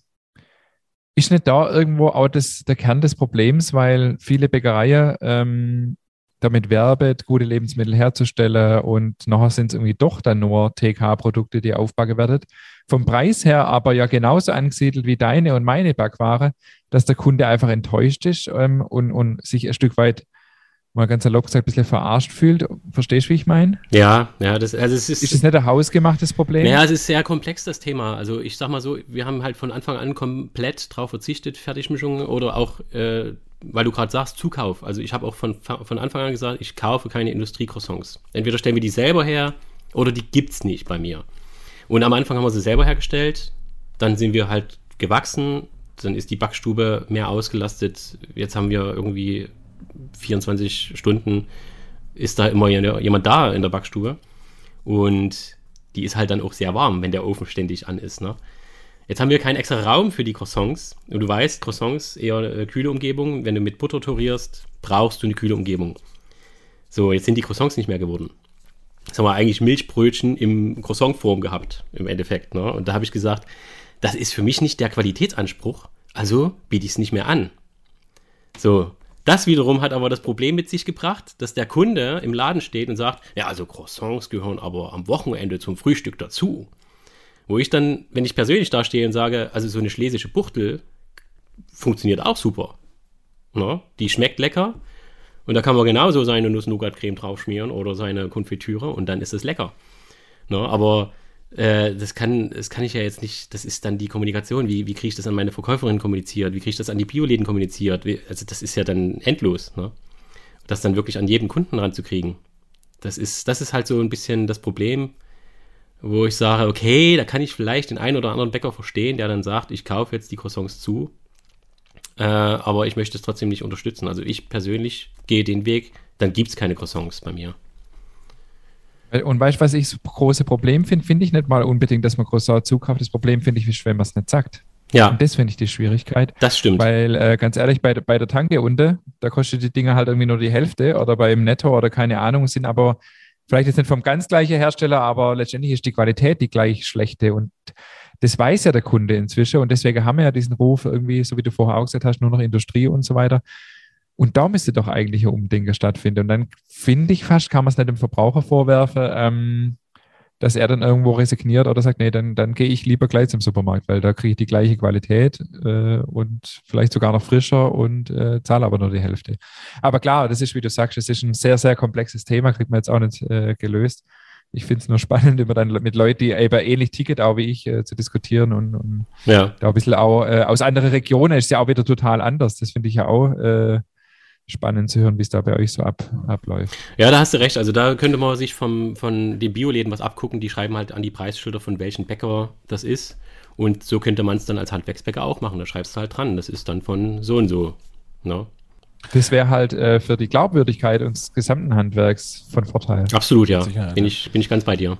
ist nicht da irgendwo auch das, der Kern des Problems, weil viele Bäckereien ähm, damit werben, gute Lebensmittel herzustellen und nachher sind es irgendwie doch dann nur TK-Produkte, die aufbacken werden. Vom Preis her aber ja genauso angesiedelt wie deine und meine Backware, dass der Kunde einfach enttäuscht ist ähm, und, und sich ein Stück weit mal ganz salopp gesagt, ein bisschen verarscht fühlt. Verstehst du, wie ich meine? Ja, ja, das, also es ist. Ist das nicht ein hausgemachtes Problem? Ja, es ist sehr komplex, das Thema. Also ich sag mal so, wir haben halt von Anfang an komplett drauf verzichtet, Fertigmischungen oder auch, äh, weil du gerade sagst, Zukauf. Also ich habe auch von, von Anfang an gesagt, ich kaufe keine Industriecroissants. Entweder stellen wir die selber her oder die gibt's nicht bei mir. Und am Anfang haben wir sie selber hergestellt, dann sind wir halt gewachsen, dann ist die Backstube mehr ausgelastet. Jetzt haben wir irgendwie 24 Stunden ist da immer jemand da in der Backstube. Und die ist halt dann auch sehr warm, wenn der Ofen ständig an ist. Ne? Jetzt haben wir keinen extra Raum für die Croissants. Und du weißt, Croissants eher eine kühle Umgebung. Wenn du mit Butter torierst, brauchst du eine kühle Umgebung. So, jetzt sind die Croissants nicht mehr geworden. Jetzt haben wir eigentlich Milchbrötchen im Croissantform gehabt, im Endeffekt. Ne? Und da habe ich gesagt, das ist für mich nicht der Qualitätsanspruch, also biete ich es nicht mehr an. So, das wiederum hat aber das Problem mit sich gebracht, dass der Kunde im Laden steht und sagt, ja, also Croissants gehören aber am Wochenende zum Frühstück dazu. Wo ich dann, wenn ich persönlich da stehe und sage, also so eine schlesische Buchtel funktioniert auch super. Ne? Die schmeckt lecker und da kann man genauso seine Nuss-Nougat-Creme draufschmieren oder seine Konfitüre und dann ist es lecker. Ne? Aber Äh, das kann, das kann ich ja jetzt nicht, das ist dann die Kommunikation. Wie, wie kriege ich das an meine Verkäuferin kommuniziert? Wie kriege ich das an die Bioläden kommuniziert? Wie, also das ist ja dann endlos, ne? Das dann wirklich an jeden Kunden ranzukriegen. Das ist, das ist halt so ein bisschen das Problem, wo ich sage, okay, da kann ich vielleicht den einen oder anderen Bäcker verstehen, der dann sagt, ich kaufe jetzt die Croissants zu, äh, aber ich möchte es trotzdem nicht unterstützen. Also ich persönlich gehe den Weg, dann gibt es keine Croissants bei mir. Und weißt du, was ich das große Problem finde? Finde ich nicht mal unbedingt, dass man Croissant zukauft. Das Problem finde ich, wenn man es nicht sagt. Ja. Und das finde ich die Schwierigkeit. Das stimmt. Weil, äh, ganz ehrlich, bei, bei der Tanke unten, da kostet die Dinger halt irgendwie nur die Hälfte oder beim Netto oder keine Ahnung, sind aber vielleicht jetzt nicht vom ganz gleichen Hersteller, aber letztendlich ist die Qualität die gleich schlechte. Und das weiß ja der Kunde inzwischen. Und deswegen haben wir ja diesen Ruf irgendwie, so wie du vorher auch gesagt hast, nur noch Industrie und so weiter. Und da müsste doch eigentlich ein Umdenken stattfinden. Und dann finde ich fast, kann man es nicht dem Verbraucher vorwerfen, ähm, dass er dann irgendwo resigniert oder sagt, nee, dann, dann gehe ich lieber gleich zum Supermarkt, weil da kriege ich die gleiche Qualität äh, und vielleicht sogar noch frischer und äh, zahle aber nur die Hälfte. Aber klar, das ist, wie du sagst, es ist ein sehr, sehr komplexes Thema, kriegt man jetzt auch nicht äh, gelöst. Ich finde es nur spannend, immer dann mit Leuten, die eben ähnlich Ticket auch wie ich, äh, zu diskutieren und, und ja. da ein bisschen auch äh, aus anderen Regionen ist ja auch wieder total anders. Das finde ich ja auch äh, spannend zu hören, wie es da bei euch so ab, abläuft. Ja, da hast du recht. Also da könnte man sich vom, von den Bioläden was abgucken. Die schreiben halt an die Preisschilder, von welchem Bäcker das ist. Und so könnte man es dann als Handwerksbäcker auch machen. Da schreibst du halt dran. Das ist dann von so und so. Ne? Das wäre halt äh, für die Glaubwürdigkeit unseres gesamten Handwerks von Vorteil. Absolut, ja. Bin ich, bin ich ganz bei dir.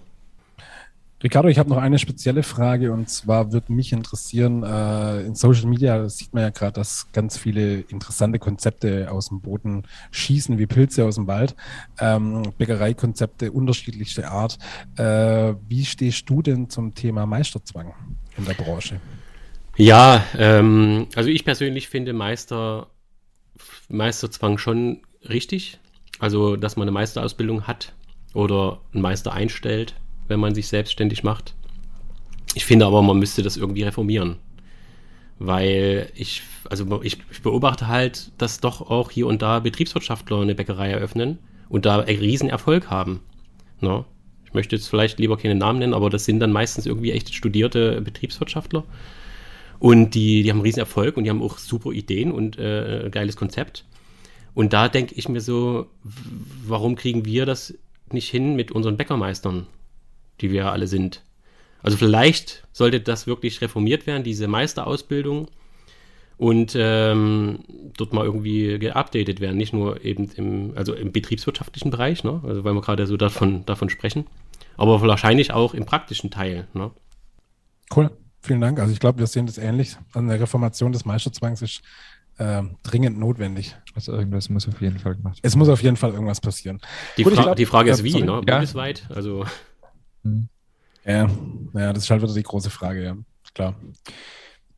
Ricardo, ich habe noch eine spezielle Frage und zwar würde mich interessieren, äh, in Social Media sieht man ja gerade, dass ganz viele interessante Konzepte aus dem Boden schießen, wie Pilze aus dem Wald, ähm, Bäckereikonzepte unterschiedlichster Art. Äh, wie stehst du denn zum Thema Meisterzwang in der Branche? Ja, ähm, also ich persönlich finde Meister, Meisterzwang schon richtig. Also, dass man eine Meisterausbildung hat oder einen Meister einstellt wenn man sich selbstständig macht. Ich finde aber, man müsste das irgendwie reformieren. Weil ich, also ich, ich beobachte halt, dass doch auch hier und da Betriebswirtschaftler eine Bäckerei eröffnen und da einen riesen haben. No? Ne? Ich möchte jetzt vielleicht lieber keine Namen nennen, aber das sind dann meistens irgendwie echt studierte Betriebswirtschaftler. Und die, die haben einen riesen Erfolg und die haben auch super Ideen und äh, geiles Konzept. Und da denke ich mir so, warum kriegen wir das nicht hin mit unseren Bäckermeistern? Die wir alle sind. Also vielleicht sollte das wirklich reformiert werden, diese Meisterausbildung und ähm, dort mal irgendwie geupdatet werden, nicht nur eben im, also im betriebswirtschaftlichen Bereich, ne? also weil wir gerade so davon, davon sprechen, aber wahrscheinlich auch im praktischen Teil. Ne? Cool, vielen Dank. Also ich glaube, wir sehen das ähnlich. Eine Reformation des Meisterzwangs ist äh, dringend notwendig. Also irgendwas muss auf jeden Fall gemacht werden. Es muss auf jeden Fall irgendwas passieren. Die, Gut, Fra glaub, die Frage ist wie, ne? Ja. Bundesweit, also. Ja, ja, das ist halt wieder die große Frage, ja. Klar.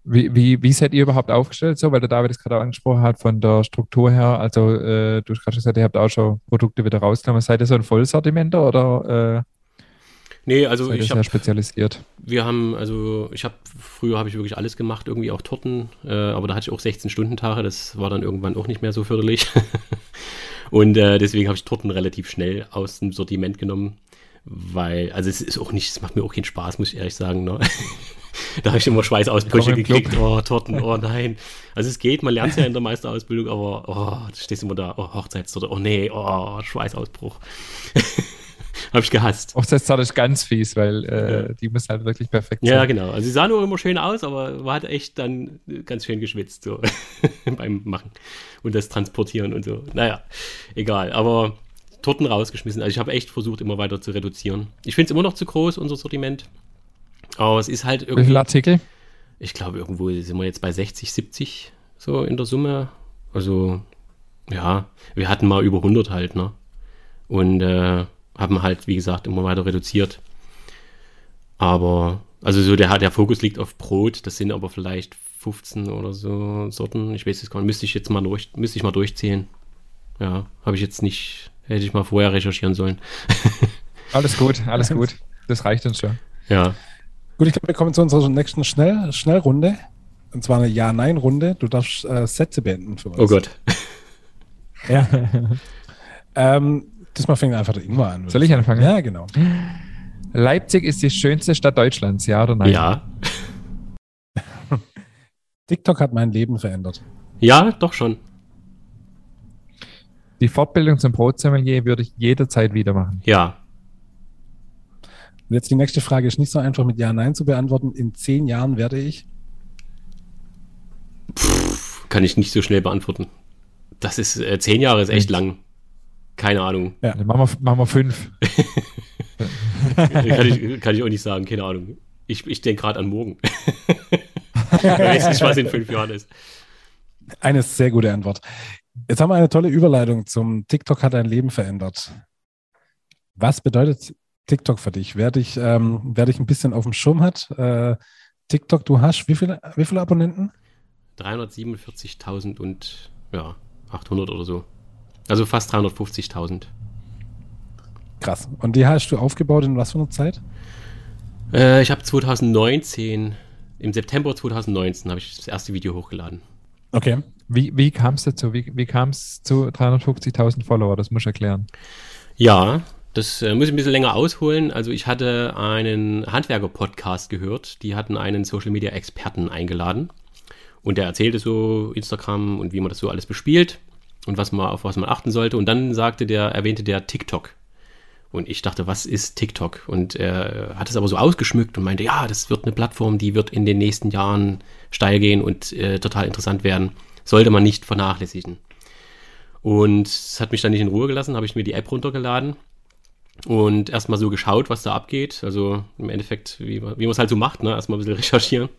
Wie, wie, wie seid ihr überhaupt aufgestellt so? Weil der David es gerade angesprochen hat, von der Struktur her. Also, äh, du hast gerade gesagt, ihr habt auch schon Produkte wieder rausgenommen. Seid ihr so ein Vollsortimenter oder? Äh, nee, also ich habe spezialisiert. Wir haben, also ich habe früher habe ich wirklich alles gemacht, irgendwie auch Torten, äh, aber da hatte ich auch 16 Stunden Tage. Das war dann irgendwann auch nicht mehr so förderlich. Und äh, deswegen habe ich Torten relativ schnell aus dem Sortiment genommen weil, also es ist auch nicht, es macht mir auch keinen Spaß, muss ich ehrlich sagen. Ne? da habe ich immer Schweißausbrüche gekriegt. Oh, Torten, oh nein. Also es geht, man lernt es ja in der Meisterausbildung, aber oh, du stehst immer da, oh, Hochzeitstorte, oh nee, oh, Schweißausbruch. habe ich gehasst. Hochzeitstorte ist ganz fies, weil äh, ja. die muss halt wirklich perfekt sein. Ja, genau. Also sie sah nur immer schön aus, aber man hat echt dann ganz schön geschwitzt so beim Machen und das Transportieren und so. Naja, egal. Aber Torten rausgeschmissen. Also ich habe echt versucht, immer weiter zu reduzieren. Ich finde es immer noch zu groß, unser Sortiment. Aber es ist halt irgendwie. Wie viele Artikel? Ich glaube, irgendwo sind wir jetzt bei 60, 70 so in der Summe. Also, ja, wir hatten mal über 100 halt, ne? Und äh, haben halt, wie gesagt, immer weiter reduziert. Aber, also so der, der Fokus liegt auf Brot. Das sind aber vielleicht 15 oder so Sorten. Ich weiß es gar nicht. Müsste ich jetzt mal durch, müsste ich mal durchzählen. Ja, habe ich jetzt nicht Hätte ich mal vorher recherchieren sollen. alles gut, alles gut. Das reicht uns schon. Ja. Gut, ich glaube, wir kommen zu unserer nächsten Schnell Schnellrunde. Und zwar eine Ja-Nein-Runde. Du darfst äh, Sätze beenden für uns. Oh Gott. ja. ähm, diesmal fängt einfach der Ingwer an. Soll ich anfangen? Ja, genau. Leipzig ist die schönste Stadt Deutschlands, ja oder nein? Ja. TikTok hat mein Leben verändert. Ja, doch schon. Die Fortbildung zum Brotsommelier würde ich jederzeit wieder machen. Ja. Und jetzt die nächste Frage ist nicht so einfach mit Ja, Nein zu beantworten. In zehn Jahren werde ich. Pff, kann ich nicht so schnell beantworten. Das ist, äh, zehn Jahre ist echt lang. Keine Ahnung. Ja. Dann machen, wir, machen wir fünf. kann, ich, kann ich auch nicht sagen, keine Ahnung. Ich, ich denke gerade an morgen. ich weiß nicht, was in fünf Jahren ist. Eine sehr gute Antwort. Jetzt haben wir eine tolle Überleitung zum TikTok hat dein Leben verändert. Was bedeutet TikTok für dich? Wer dich, ähm, wer dich ein bisschen auf dem Schirm hat, äh, TikTok, du hast wie viele, wie viele Abonnenten? 347.000 und ja, 800 oder so. Also fast 350.000. Krass. Und die hast du aufgebaut in was für einer Zeit? Äh, ich habe 2019, im September 2019 habe ich das erste Video hochgeladen. Okay. Wie, wie kam es dazu? Wie, wie kam es zu 350.000 Follower? Das muss ich erklären. Ja, das äh, muss ich ein bisschen länger ausholen. Also ich hatte einen Handwerker-Podcast gehört. Die hatten einen Social-Media-Experten eingeladen. Und der erzählte so Instagram und wie man das so alles bespielt und was man, auf was man achten sollte. Und dann sagte der, erwähnte der TikTok. Und ich dachte, was ist TikTok? Und er hat es aber so ausgeschmückt und meinte, ja, das wird eine Plattform, die wird in den nächsten Jahren steil gehen und äh, total interessant werden. Sollte man nicht vernachlässigen. Und es hat mich dann nicht in Ruhe gelassen, habe ich mir die App runtergeladen und erstmal so geschaut, was da abgeht. Also im Endeffekt, wie, man es halt so macht, ne? erstmal ein bisschen recherchieren.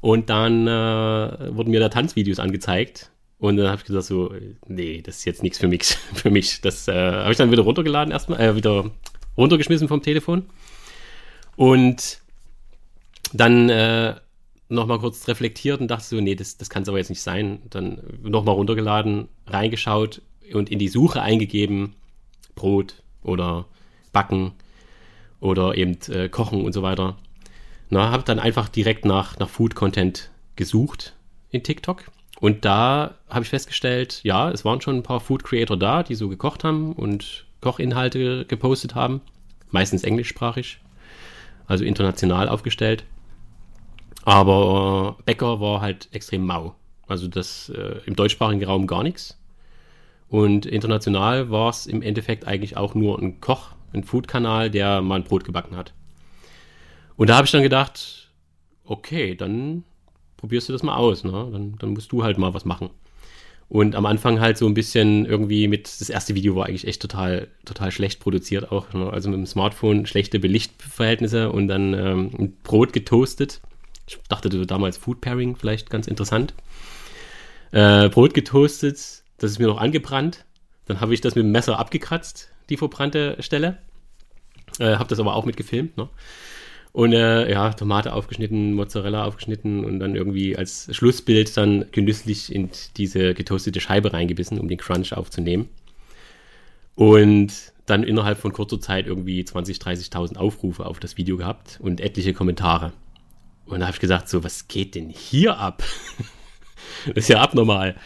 Und dann äh, wurden mir da Tanzvideos angezeigt. Und dann habe ich gesagt so, nee, das ist jetzt nichts für mich. für mich. Das äh, habe ich dann wieder runtergeladen erstmal, äh, wieder runtergeschmissen vom Telefon. Und dann äh, nochmal kurz reflektiert und dachte so, nee, das, das kann es aber jetzt nicht sein. Dann nochmal runtergeladen, reingeschaut und in die Suche eingegeben, Brot oder Backen oder eben äh, Kochen und so weiter. Na, habe dann einfach direkt nach, nach Food Content gesucht in TikTok. Und da habe ich festgestellt, ja, es waren schon ein paar Food Creator da, die so gekocht haben und Kochinhalte gepostet haben. Meistens englischsprachig, also international aufgestellt. Aber äh, Bäcker war halt extrem mau. Also das äh, im deutschsprachigen Raum gar nichts. Und international war es im Endeffekt eigentlich auch nur ein Koch, ein Food-Kanal, der mal ein Brot gebacken hat. Und da habe ich dann gedacht, okay, dann probierst du das mal aus, ne? Dann, dann musst du halt mal was machen. Und am Anfang halt so ein bisschen irgendwie mit, das erste Video war eigentlich echt total, total schlecht produziert auch. Ne? Also mit dem Smartphone schlechte Belichtverhältnisse und dann ähm, Brot getoastet. Ich dachte so damals Food Pairing vielleicht ganz interessant. Äh, Brot getoastet, das ist mir noch angebrannt. Dann habe ich das mit dem Messer abgekratzt, die verbrannte Stelle. Äh, habe das aber auch mit gefilmt. Ne? Und äh, ja, Tomate aufgeschnitten, Mozzarella aufgeschnitten und dann irgendwie als Schlussbild dann genüsslich in diese getoastete Scheibe reingebissen, um den Crunch aufzunehmen. Und dann innerhalb von kurzer Zeit irgendwie 20, 30.000 Aufrufe auf das Video gehabt und etliche Kommentare. Und da habe ich gesagt, so, was geht denn hier ab? das ist ja abnormal.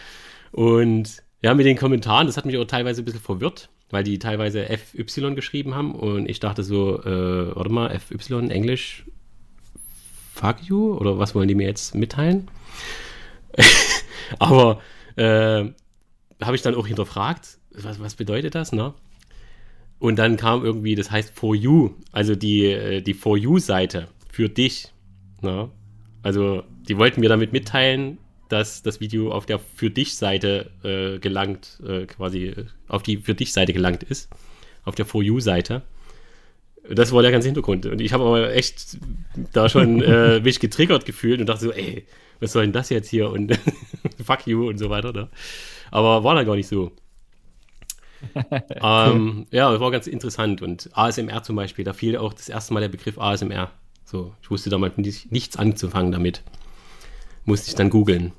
Und ja, mit den Kommentaren, das hat mich auch teilweise ein bisschen verwirrt weil die teilweise FY geschrieben haben und ich dachte so, äh, warte mal, FY Englisch, fuck you? Oder was wollen die mir jetzt mitteilen? Aber äh, habe ich dann auch hinterfragt, was, was bedeutet das, ne? Und dann kam irgendwie, das heißt For You, also die, äh, die For You-Seite für dich. Ne? Also die wollten mir damit mitteilen, dass das Video auf der Für dich-Seite äh, gelangt, äh, quasi äh, auf die Für dich-Seite gelangt ist, auf der For You-Seite. Das war der ganze Hintergrund. Und ich habe aber echt da schon äh, mich getriggert gefühlt und dachte so, ey, was soll denn das jetzt hier und fuck you und so weiter. Ne? Aber war dann gar nicht so. ähm, ja, das war ganz interessant. Und ASMR zum Beispiel, da fiel auch das erste Mal der Begriff ASMR. So, ich wusste damals nichts anzufangen damit. Musste ich dann googeln.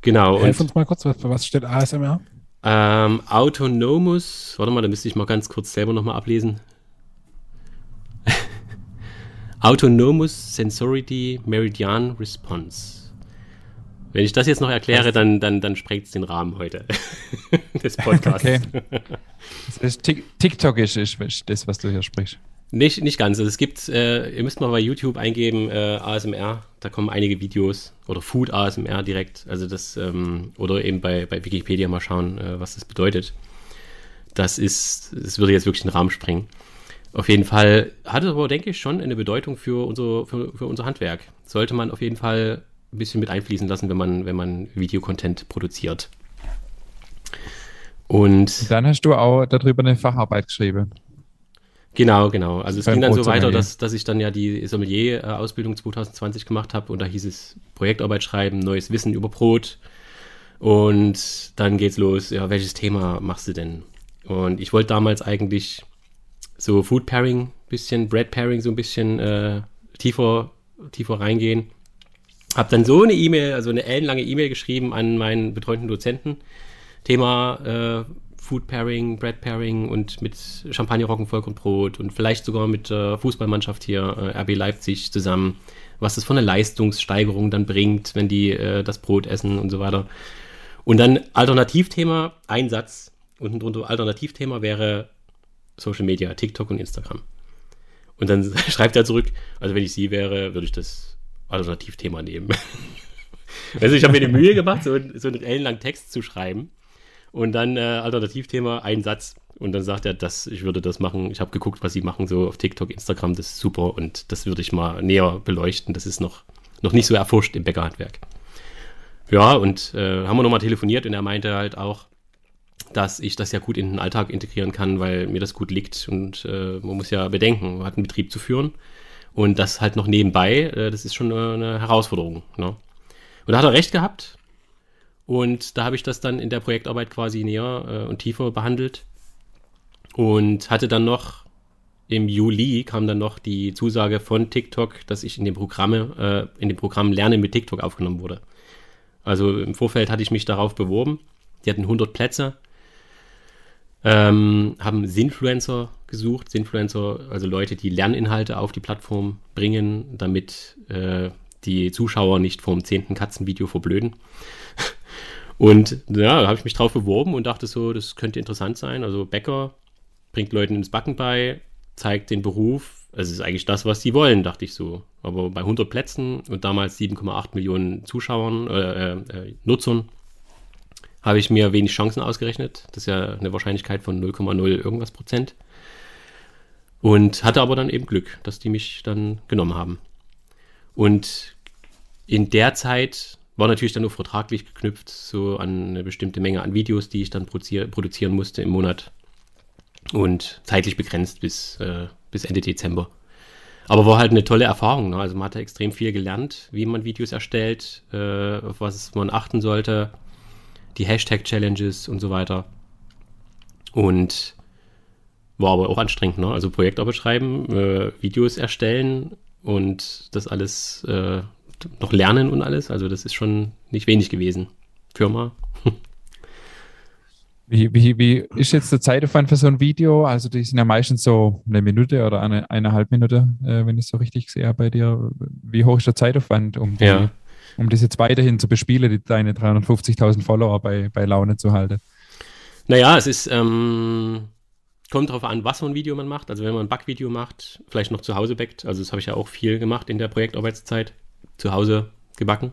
Genau. Helf uns mal kurz, was, was steht ASMR? Ähm, Autonomous, warte mal, da müsste ich mal ganz kurz selber nochmal ablesen. Autonomous Sensority Meridian Response. Wenn ich das jetzt noch erkläre, dann, dann, dann sprengt es den Rahmen heute des Podcasts. Okay. Das ist TikTok ist, ist das, was du hier sprichst. Nicht, nicht ganz. Also es gibt, äh, ihr müsst mal bei YouTube eingeben, äh, ASMR, da kommen einige Videos oder Food ASMR direkt. Also das, ähm, oder eben bei, bei Wikipedia mal schauen, äh, was das bedeutet. Das ist, das würde jetzt wirklich den Rahmen sprengen. Auf jeden Fall hat es aber, denke ich, schon eine Bedeutung für unser, für, für unser Handwerk. Sollte man auf jeden Fall ein bisschen mit einfließen lassen, wenn man, wenn man Videocontent produziert. Und dann hast du auch darüber eine Facharbeit geschrieben. Genau, genau. Also es ging dann so weiter, dass, dass ich dann ja die Sommelier-Ausbildung 2020 gemacht habe und da hieß es Projektarbeit schreiben, neues Wissen über Brot. Und dann geht's los, ja, welches Thema machst du denn? Und ich wollte damals eigentlich so Food Pairing, bisschen Bread Pairing, so ein bisschen äh, tiefer, tiefer reingehen. Hab dann so eine E-Mail, also eine ellenlange E-Mail geschrieben an meinen betreuten Dozenten. Thema äh, Food Pairing, Bread Pairing und mit Champagner, Roggenvolk und Brot und vielleicht sogar mit der äh, Fußballmannschaft hier, äh, RB Leipzig, zusammen, was das von der Leistungssteigerung dann bringt, wenn die äh, das Brot essen und so weiter. Und dann Alternativthema, ein Satz, unten drunter Alternativthema wäre Social Media, TikTok und Instagram. Und dann schreibt er zurück, also wenn ich sie wäre, würde ich das Alternativthema nehmen. also ich habe mir die Mühe gemacht, so, so einen ellenlangen Text zu schreiben und dann äh, Alternativthema, ein Satz. Und dann sagt er, dass ich würde das machen. Ich habe geguckt, was sie machen, so auf TikTok, Instagram, das ist super und das würde ich mal näher beleuchten. Das ist noch, noch nicht so erforscht im Bäckerhandwerk. Ja, und äh, haben wir nochmal telefoniert und er meinte halt auch, dass ich das ja gut in den Alltag integrieren kann, weil mir das gut liegt und äh, man muss ja bedenken, man hat einen Betrieb zu führen und das halt noch nebenbei, äh, das ist schon eine, eine Herausforderung. Ne? Und da hat er recht gehabt, und da habe ich das dann in der Projektarbeit quasi näher äh, und tiefer behandelt. Und hatte dann noch im Juli kam dann noch die Zusage von TikTok, dass ich in dem Programme, äh, in dem Programm Lernen mit TikTok aufgenommen wurde. Also im Vorfeld hatte ich mich darauf beworben. Die hatten 100 Plätze, ähm, haben Sinfluencer gesucht, Sinfluencer, also Leute, die Lerninhalte auf die Plattform bringen, damit äh, die Zuschauer nicht vom zehnten Katzenvideo verblöden. Und ja, da habe ich mich drauf beworben und dachte so, das könnte interessant sein. Also Bäcker bringt Leuten ins Backen bei, zeigt den Beruf. Es ist eigentlich das, was sie wollen, dachte ich so. Aber bei 100 Plätzen und damals 7,8 Millionen Zuschauern, äh, äh, Nutzern, habe ich mir wenig Chancen ausgerechnet. Das ist ja eine Wahrscheinlichkeit von 0,0 irgendwas Prozent. Und hatte aber dann eben Glück, dass die mich dann genommen haben. Und in der Zeit war natürlich dann nur vertraglich geknüpft, so an eine bestimmte Menge an Videos, die ich dann produzieren musste im Monat. Und zeitlich begrenzt bis, äh, bis Ende Dezember. Aber war halt eine tolle Erfahrung. Ne? Also man hatte extrem viel gelernt, wie man Videos erstellt, äh, auf was man achten sollte, die Hashtag-Challenges und so weiter. Und war aber auch anstrengend. Ne? Also Projektarbeit schreiben, äh, Videos erstellen und das alles äh, noch lernen und alles. Also das ist schon nicht wenig gewesen. Firma. Wie, wie, wie ist jetzt der Zeitaufwand für so ein Video? Also die sind ja meistens so eine Minute oder eine, eineinhalb Minute, äh, wenn ich es so richtig sehe bei dir. Wie hoch ist der Zeitaufwand, um, die, ja. um das jetzt weiterhin zu bespielen, die, deine 350.000 Follower bei, bei Laune zu halten? Naja, es ist, ähm, kommt darauf an, was für ein Video man macht. Also wenn man ein Backvideo macht, vielleicht noch zu Hause backt, also das habe ich ja auch viel gemacht in der Projektarbeitszeit, zu Hause gebacken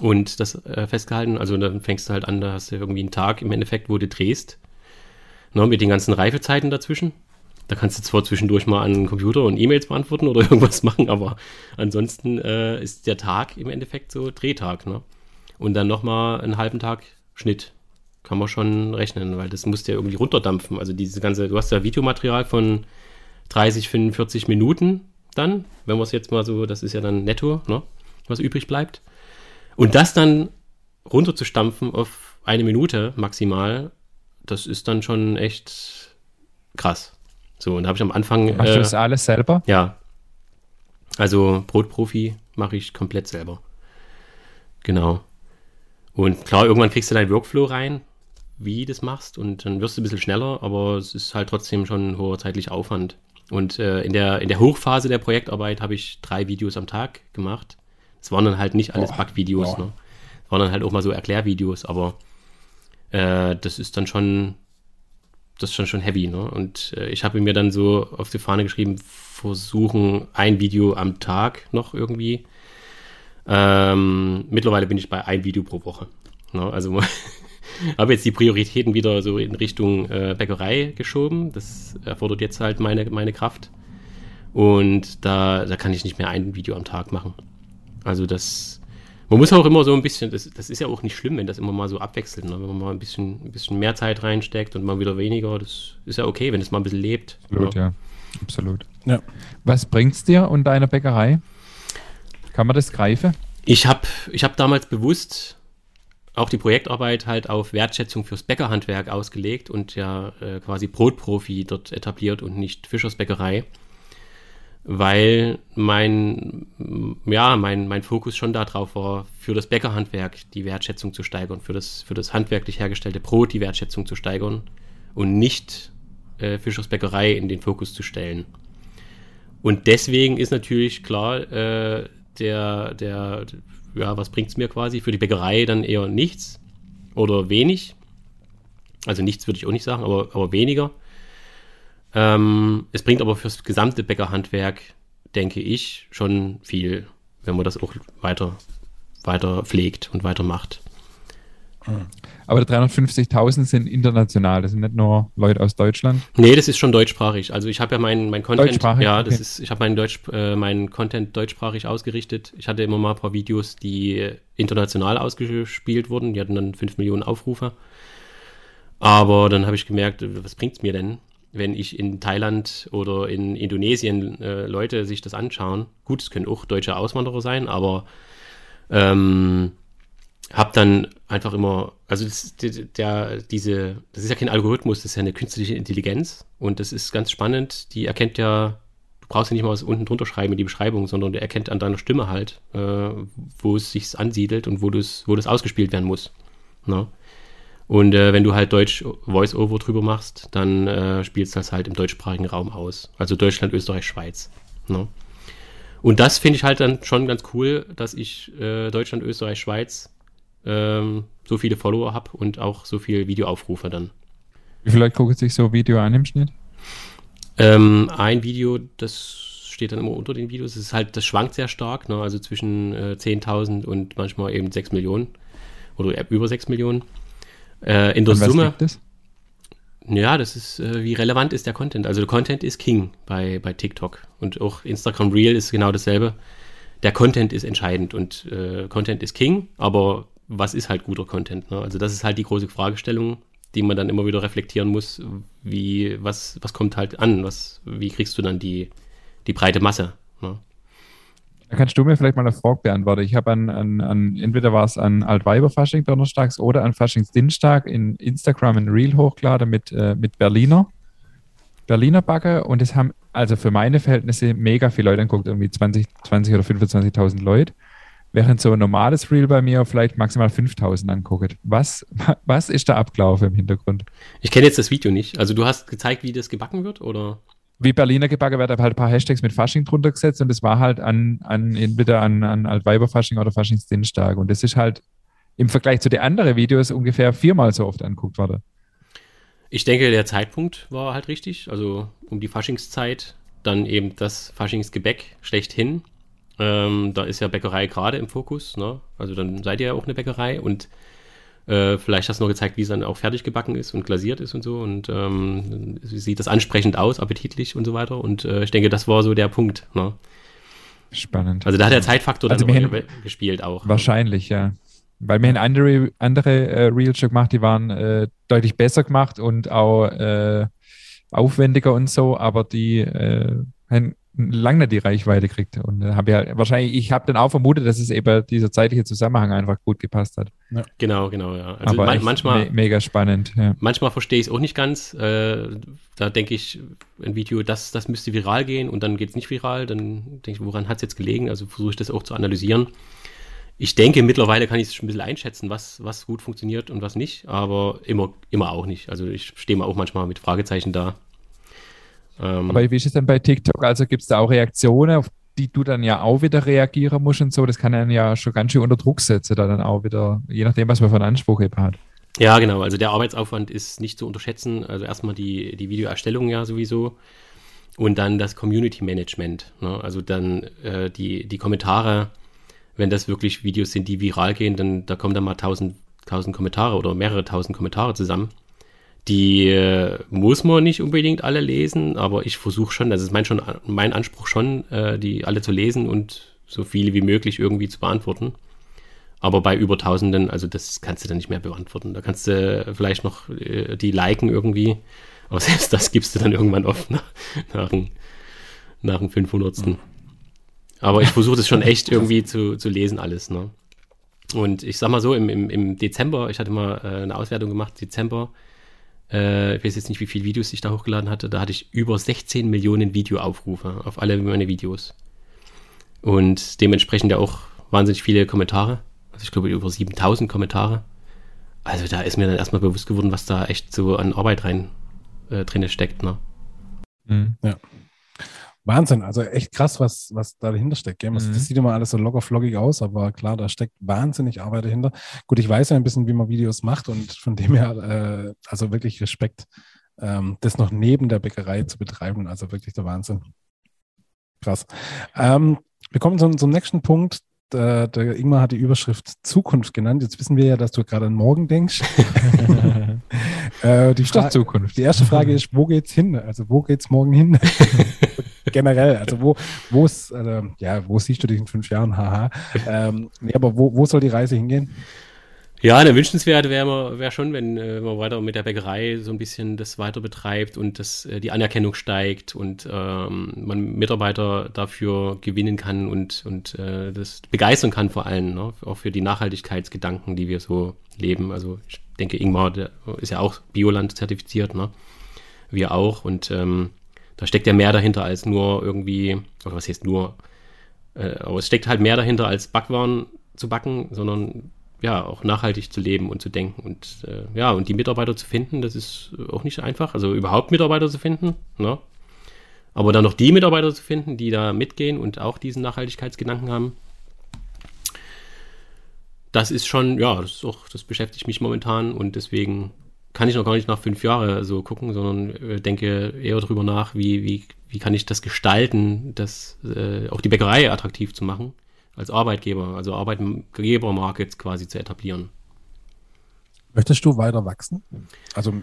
und das äh, festgehalten. Also dann fängst du halt an, da hast du irgendwie einen Tag im Endeffekt, wo du drehst. Ne, mit den ganzen Reifezeiten dazwischen. Da kannst du zwar zwischendurch mal an den Computer und E-Mails beantworten oder irgendwas machen, aber ansonsten äh, ist der Tag im Endeffekt so Drehtag. Ne? Und dann nochmal einen halben Tag Schnitt. Kann man schon rechnen, weil das musst du ja irgendwie runterdampfen. Also diese ganze, du hast ja Videomaterial von 30, 45 Minuten dann, wenn wir es jetzt mal so, das ist ja dann netto, ne, was übrig bleibt. Und das dann runterzustampfen auf eine Minute maximal, das ist dann schon echt krass. So, und da habe ich am Anfang. Machst äh, du das alles selber? Ja. Also Brotprofi mache ich komplett selber. Genau. Und klar, irgendwann kriegst du deinen Workflow rein, wie du das machst, und dann wirst du ein bisschen schneller, aber es ist halt trotzdem schon ein hoher zeitlicher Aufwand. Und äh, in, der, in der Hochphase der Projektarbeit habe ich drei Videos am Tag gemacht. Es waren dann halt nicht alles Backvideos, ne? Es waren dann halt auch mal so Erklärvideos, aber äh, das ist dann schon das ist schon, schon heavy. Ne? Und äh, ich habe mir dann so auf die Fahne geschrieben, versuchen ein Video am Tag noch irgendwie. Ähm, mittlerweile bin ich bei ein Video pro Woche. Ne? Also habe jetzt die Prioritäten wieder so in Richtung äh, Bäckerei geschoben. Das erfordert jetzt halt meine, meine Kraft. Und da, da kann ich nicht mehr ein Video am Tag machen. Also das, man muss auch immer so ein bisschen, das, das ist ja auch nicht schlimm, wenn das immer mal so abwechselt. Ne? Wenn man mal ein bisschen, ein bisschen mehr Zeit reinsteckt und mal wieder weniger, das ist ja okay, wenn es mal ein bisschen lebt. Absolut, ja. ja. Absolut. Ja. Was bringt's dir und deiner Bäckerei? Kann man das greifen? Ich habe ich hab damals bewusst auch die Projektarbeit halt auf Wertschätzung fürs Bäckerhandwerk ausgelegt und ja äh, quasi Brotprofi dort etabliert und nicht Fischersbäckerei weil mein, ja, mein, mein Fokus schon darauf war, für das Bäckerhandwerk die Wertschätzung zu steigern, für das, für das handwerklich hergestellte Brot die Wertschätzung zu steigern und nicht äh, Fischers Bäckerei in den Fokus zu stellen. Und deswegen ist natürlich klar, äh, der, der, ja, was bringt es mir quasi? Für die Bäckerei dann eher nichts oder wenig. Also nichts würde ich auch nicht sagen, aber, aber weniger. Ähm, es bringt aber fürs gesamte Bäckerhandwerk, denke ich, schon viel, wenn man das auch weiter, weiter pflegt und weiter macht. Aber die 350.000 sind international, das sind nicht nur Leute aus Deutschland. Nee, das ist schon deutschsprachig. Also ich habe ja mein, mein Content, ja, das okay. ist, ich habe meinen Deutsch, äh, meinen Content deutschsprachig ausgerichtet. Ich hatte immer mal ein paar Videos, die international ausgespielt wurden. Die hatten dann 5 Millionen Aufrufe. Aber dann habe ich gemerkt, was bringt es mir denn? wenn ich in Thailand oder in Indonesien äh, Leute sich das anschauen, gut, es können auch deutsche Auswanderer sein, aber ähm, habe dann einfach immer, also das, der, diese, das ist ja kein Algorithmus, das ist ja eine künstliche Intelligenz und das ist ganz spannend. Die erkennt ja, du brauchst ja nicht mal was unten drunter schreiben in die Beschreibung, sondern der erkennt an deiner Stimme halt, äh, wo es sich ansiedelt und wo das, wo das ausgespielt werden muss. Ne? Und äh, wenn du halt Deutsch Voice-Over drüber machst, dann äh, spielst du das halt im deutschsprachigen Raum aus. Also Deutschland, Österreich, Schweiz. Ne? Und das finde ich halt dann schon ganz cool, dass ich äh, Deutschland, Österreich, Schweiz ähm, so viele Follower habe und auch so viele Videoaufrufe dann. Wie viele Leute gucken sich so ein Video an im Schnitt? Ähm, ein Video, das steht dann immer unter den Videos. Das ist halt, das schwankt sehr stark, ne? also zwischen äh, 10.000 und manchmal eben 6 Millionen oder über 6 Millionen. Äh, in der Summe. Das? Ja, das ist, äh, wie relevant ist der Content? Also der Content ist King bei, bei TikTok und auch Instagram Reel ist genau dasselbe. Der Content ist entscheidend und äh, Content ist King, aber was ist halt guter Content? Ne? Also das ist halt die große Fragestellung, die man dann immer wieder reflektieren muss. Wie, was, was kommt halt an? Was, wie kriegst du dann die, die breite Masse? Ne? Kannst du mir vielleicht mal eine Frage beantworten? Ich habe an, an, an, entweder war es an Altweiberfasching donnerstags oder an Faschingsdienstag in Instagram ein Reel hochgeladen mit, äh, mit Berliner, Berliner Backe und es haben also für meine Verhältnisse mega viele Leute angeguckt, irgendwie 20, 20 oder 25.000 Leute, während so ein normales Reel bei mir vielleicht maximal 5.000 anguckt. Was, was ist da abgelaufen im Hintergrund? Ich kenne jetzt das Video nicht. Also du hast gezeigt, wie das gebacken wird, oder? wie Berliner gebacken wird, habe halt ein paar Hashtags mit Fasching drunter gesetzt und das war halt an, an entweder an, an Altweiberfasching oder Faschingsdienstag. Und das ist halt im Vergleich zu den anderen Videos ungefähr viermal so oft anguckt worden. Ich denke, der Zeitpunkt war halt richtig. Also um die Faschingszeit, dann eben das Faschingsgebäck schlechthin. Ähm, da ist ja Bäckerei gerade im Fokus. Ne? Also dann seid ihr ja auch eine Bäckerei und äh, vielleicht hast du noch gezeigt, wie es dann auch fertig gebacken ist und glasiert ist und so. Und ähm, sieht das ansprechend aus, appetitlich und so weiter. Und äh, ich denke, das war so der Punkt. Ne? Spannend. Also da hat der Zeitfaktor also dann auch gespielt auch. Ne? Wahrscheinlich, ja. Weil wir haben andere, andere äh, Reels schon gemacht, die waren äh, deutlich besser gemacht und auch äh, aufwendiger und so, aber die äh, haben lange nicht die Reichweite kriegt. Und äh, habe ja wahrscheinlich, ich habe dann auch vermutet, dass es eben dieser zeitliche Zusammenhang einfach gut gepasst hat. Ja. Genau, genau, ja. Also Aber man, manchmal me mega spannend. Ja. Manchmal verstehe ich es auch nicht ganz. Äh, da denke ich, ein Video, das, das müsste viral gehen und dann geht es nicht viral. Dann denke ich, woran hat es jetzt gelegen? Also versuche ich das auch zu analysieren. Ich denke, mittlerweile kann ich es schon ein bisschen einschätzen, was, was gut funktioniert und was nicht, aber immer, immer auch nicht. Also ich stehe mal auch manchmal mit Fragezeichen da. Ähm, Aber wie ist es denn bei TikTok? Also gibt es da auch Reaktionen, auf die du dann ja auch wieder reagieren musst und so? Das kann einen ja schon ganz schön unter Druck setzen, da dann auch wieder, je nachdem, was man für einen Anspruch eben hat. Ja, genau. Also der Arbeitsaufwand ist nicht zu unterschätzen. Also erstmal die, die Videoerstellung ja sowieso und dann das Community Management. Ne? Also dann äh, die, die Kommentare, wenn das wirklich Videos sind, die viral gehen, dann da kommen dann mal tausend, tausend Kommentare oder mehrere tausend Kommentare zusammen. Die äh, muss man nicht unbedingt alle lesen, aber ich versuche schon, das ist mein, schon, mein Anspruch schon, äh, die alle zu lesen und so viele wie möglich irgendwie zu beantworten. Aber bei über Tausenden, also das kannst du dann nicht mehr beantworten. Da kannst du vielleicht noch äh, die liken irgendwie. Aber selbst das gibst du dann irgendwann oft nach, nach, nach dem 500. Mhm. Aber ich versuche das schon echt irgendwie zu, zu lesen alles. Ne? Und ich sag mal so, im, im, im Dezember, ich hatte mal eine Auswertung gemacht, Dezember, äh, ich weiß jetzt nicht, wie viele Videos ich da hochgeladen hatte, da hatte ich über 16 Millionen Videoaufrufe auf alle meine Videos. Und dementsprechend ja auch wahnsinnig viele Kommentare also ich glaube über 7000 Kommentare. Also da ist mir dann erstmal bewusst geworden, was da echt so an Arbeit rein äh, drin steckt. Ne? Mhm. Ja. Wahnsinn, also echt krass, was, was da dahinter steckt. Gell? Das, mhm. das sieht immer alles so locker floggig aus, aber klar, da steckt wahnsinnig Arbeit dahinter. Gut, ich weiß ja ein bisschen, wie man Videos macht und von dem her, äh, also wirklich Respekt, ähm, das noch neben der Bäckerei zu betreiben, also wirklich der Wahnsinn. Krass. Ähm, wir kommen zum, zum nächsten Punkt, der, der Ingmar hat die Überschrift Zukunft genannt. Jetzt wissen wir ja, dass du gerade an morgen denkst. äh, die, Zukunft. die erste Frage ist, wo geht's hin? Also wo geht's morgen hin? Generell, also wo, wo ist, äh, ja, wo siehst du dich in fünf Jahren? Haha. Ähm, nee, aber wo, wo soll die Reise hingehen? Ja, eine wünschenswert wäre wär schon, wenn äh, man weiter mit der Bäckerei so ein bisschen das weiter betreibt und das, äh, die Anerkennung steigt und ähm, man Mitarbeiter dafür gewinnen kann und, und äh, das begeistern kann vor allem, ne? auch für die Nachhaltigkeitsgedanken, die wir so leben. Also ich denke, Ingmar ist ja auch Bioland zertifiziert, ne? wir auch und ähm, da steckt ja mehr dahinter als nur irgendwie, oder was heißt nur, äh, aber es steckt halt mehr dahinter als Backwaren zu backen, sondern ja, auch nachhaltig zu leben und zu denken und äh, ja, und die Mitarbeiter zu finden, das ist auch nicht einfach. Also überhaupt Mitarbeiter zu finden, ne? Aber dann noch die Mitarbeiter zu finden, die da mitgehen und auch diesen Nachhaltigkeitsgedanken haben. Das ist schon, ja, das ist auch, das beschäftigt mich momentan und deswegen kann ich noch gar nicht nach fünf Jahren so gucken, sondern äh, denke eher darüber nach, wie, wie, wie kann ich das gestalten, das äh, auch die Bäckerei attraktiv zu machen als Arbeitgeber, also Arbeitgebermarket quasi zu etablieren. Möchtest du weiter wachsen? Also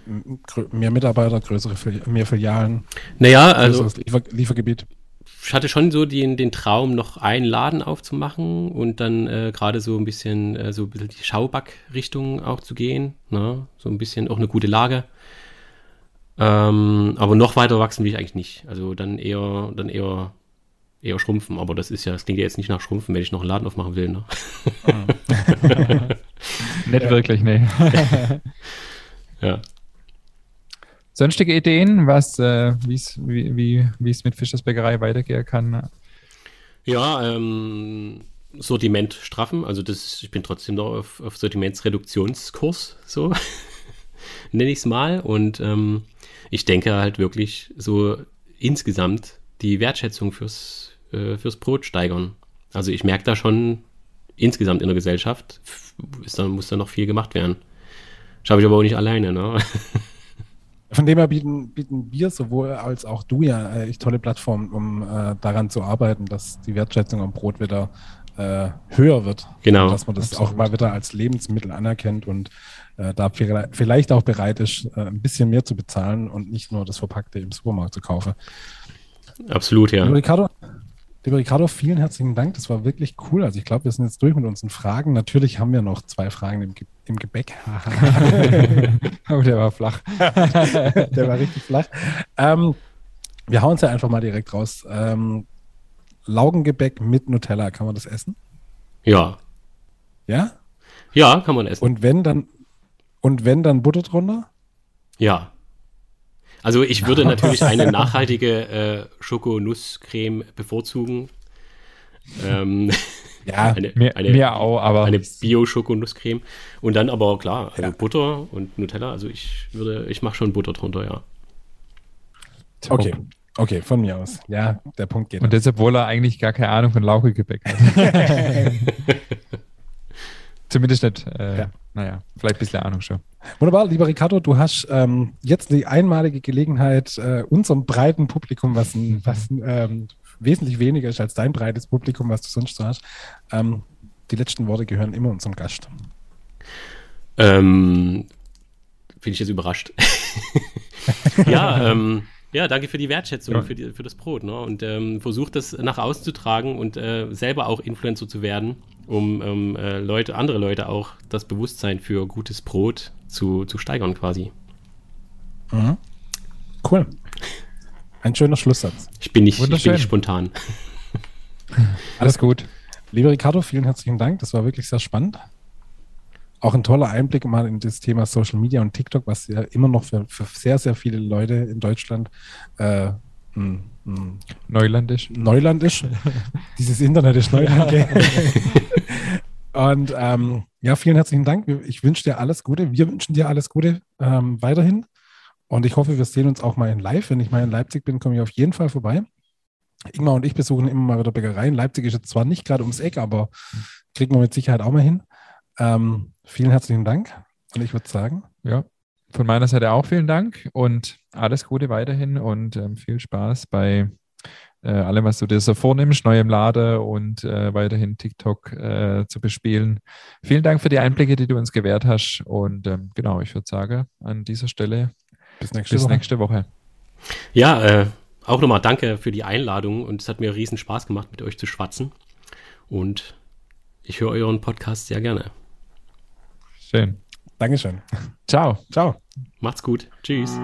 mehr Mitarbeiter, größere mehr Filialen? Naja, also Liefer Liefergebiet. Ich hatte schon so den, den Traum, noch einen Laden aufzumachen und dann äh, gerade so ein bisschen äh, so ein bisschen die Schauback-Richtung auch zu gehen. Ne? So ein bisschen auch eine gute Lage. Ähm, aber noch weiter wachsen will ich eigentlich nicht. Also dann eher, dann eher eher schrumpfen, aber das ist ja, das klingt ja jetzt nicht nach Schrumpfen, wenn ich noch einen Laden aufmachen will, ne? Nicht wirklich, nee. ja. Sonstige Ideen, was, äh, wie, wie, es mit Fischers Bäckerei weitergehen kann? Ja, ähm, Sortiment straffen. Also das, ich bin trotzdem noch auf, auf Sortimentsreduktionskurs, so nenne ich es mal. Und ähm, ich denke halt wirklich so insgesamt die Wertschätzung fürs, äh, fürs Brot steigern. Also ich merke da schon insgesamt in der Gesellschaft, ist da, muss da noch viel gemacht werden. Schaffe ich aber auch nicht alleine. Ne? Von dem her bieten, bieten wir sowohl als auch du ja echt tolle Plattformen, um äh, daran zu arbeiten, dass die Wertschätzung am Brot wieder äh, höher wird. Genau. Dass man das Absolut. auch mal wieder als Lebensmittel anerkennt und äh, da vielleicht auch bereit ist, äh, ein bisschen mehr zu bezahlen und nicht nur das Verpackte im Supermarkt zu kaufen. Absolut, ja. Ricardo, lieber Ricardo, vielen herzlichen Dank. Das war wirklich cool. Also ich glaube, wir sind jetzt durch mit unseren Fragen. Natürlich haben wir noch zwei Fragen im, Ge im Gebäck. oh, der war flach. der war richtig flach. Ähm, wir hauen es ja einfach mal direkt raus. Ähm, Laugengebäck mit Nutella, kann man das essen? Ja. Ja? Ja, kann man essen. Und wenn dann, und wenn dann Butter drunter? Ja. Also ich würde natürlich eine nachhaltige äh, Schokonusscreme bevorzugen. Ähm, ja, eine, mir, eine, mir auch, aber eine Bio-Schokonusscreme und dann aber klar, also ja. Butter und Nutella. Also ich würde, ich mache schon Butter drunter, ja. Okay, okay, von mir aus. Ja, der Punkt geht. Und deshalb, obwohl er eigentlich gar keine Ahnung von Lauchegebäck hat. Zumindest nicht. Äh, ja. Naja, vielleicht ein bisschen Ahnung schon. Wunderbar, lieber Ricardo, du hast ähm, jetzt die einmalige Gelegenheit, äh, unserem breiten Publikum, was, was ähm, wesentlich weniger ist als dein breites Publikum, was du sonst so hast, ähm, die letzten Worte gehören immer unserem Gast. Ähm, Bin ich jetzt überrascht. ja, ähm, ja, danke für die Wertschätzung, ja. für, die, für das Brot. Ne? Und ähm, versucht das nach außen zu tragen und äh, selber auch Influencer zu werden, um ähm, äh, Leute, andere Leute auch das Bewusstsein für gutes Brot zu, zu steigern quasi. Mhm. Cool. Ein schöner Schlusssatz. Ich bin nicht, ich bin nicht spontan. Alles gut. Lieber Ricardo, vielen herzlichen Dank. Das war wirklich sehr spannend auch ein toller Einblick mal in das Thema Social Media und TikTok, was ja immer noch für, für sehr, sehr viele Leute in Deutschland äh, mh, mh, Neuland ist. Neuland ist. Dieses Internet ist Neuland. und ähm, ja, vielen herzlichen Dank. Ich wünsche dir alles Gute. Wir wünschen dir alles Gute ähm, weiterhin. Und ich hoffe, wir sehen uns auch mal in Live. Wenn ich mal in Leipzig bin, komme ich auf jeden Fall vorbei. Ingmar und ich besuchen immer mal wieder Bäckereien. Leipzig ist jetzt zwar nicht gerade ums Eck, aber kriegen wir mit Sicherheit auch mal hin. Ähm, vielen herzlichen Dank. Und ich würde sagen. Ja, von meiner Seite auch vielen Dank und alles Gute weiterhin und ähm, viel Spaß bei äh, allem, was du dir so vornimmst, neu im Laden und äh, weiterhin TikTok äh, zu bespielen. Vielen Dank für die Einblicke, die du uns gewährt hast. Und ähm, genau, ich würde sagen, an dieser Stelle bis nächste, bis Woche. nächste Woche. Ja, äh, auch nochmal danke für die Einladung und es hat mir riesen Spaß gemacht, mit euch zu schwatzen. Und ich höre euren Podcast sehr gerne. Schön. Dankeschön. Ciao. Ciao. Macht's gut. Tschüss.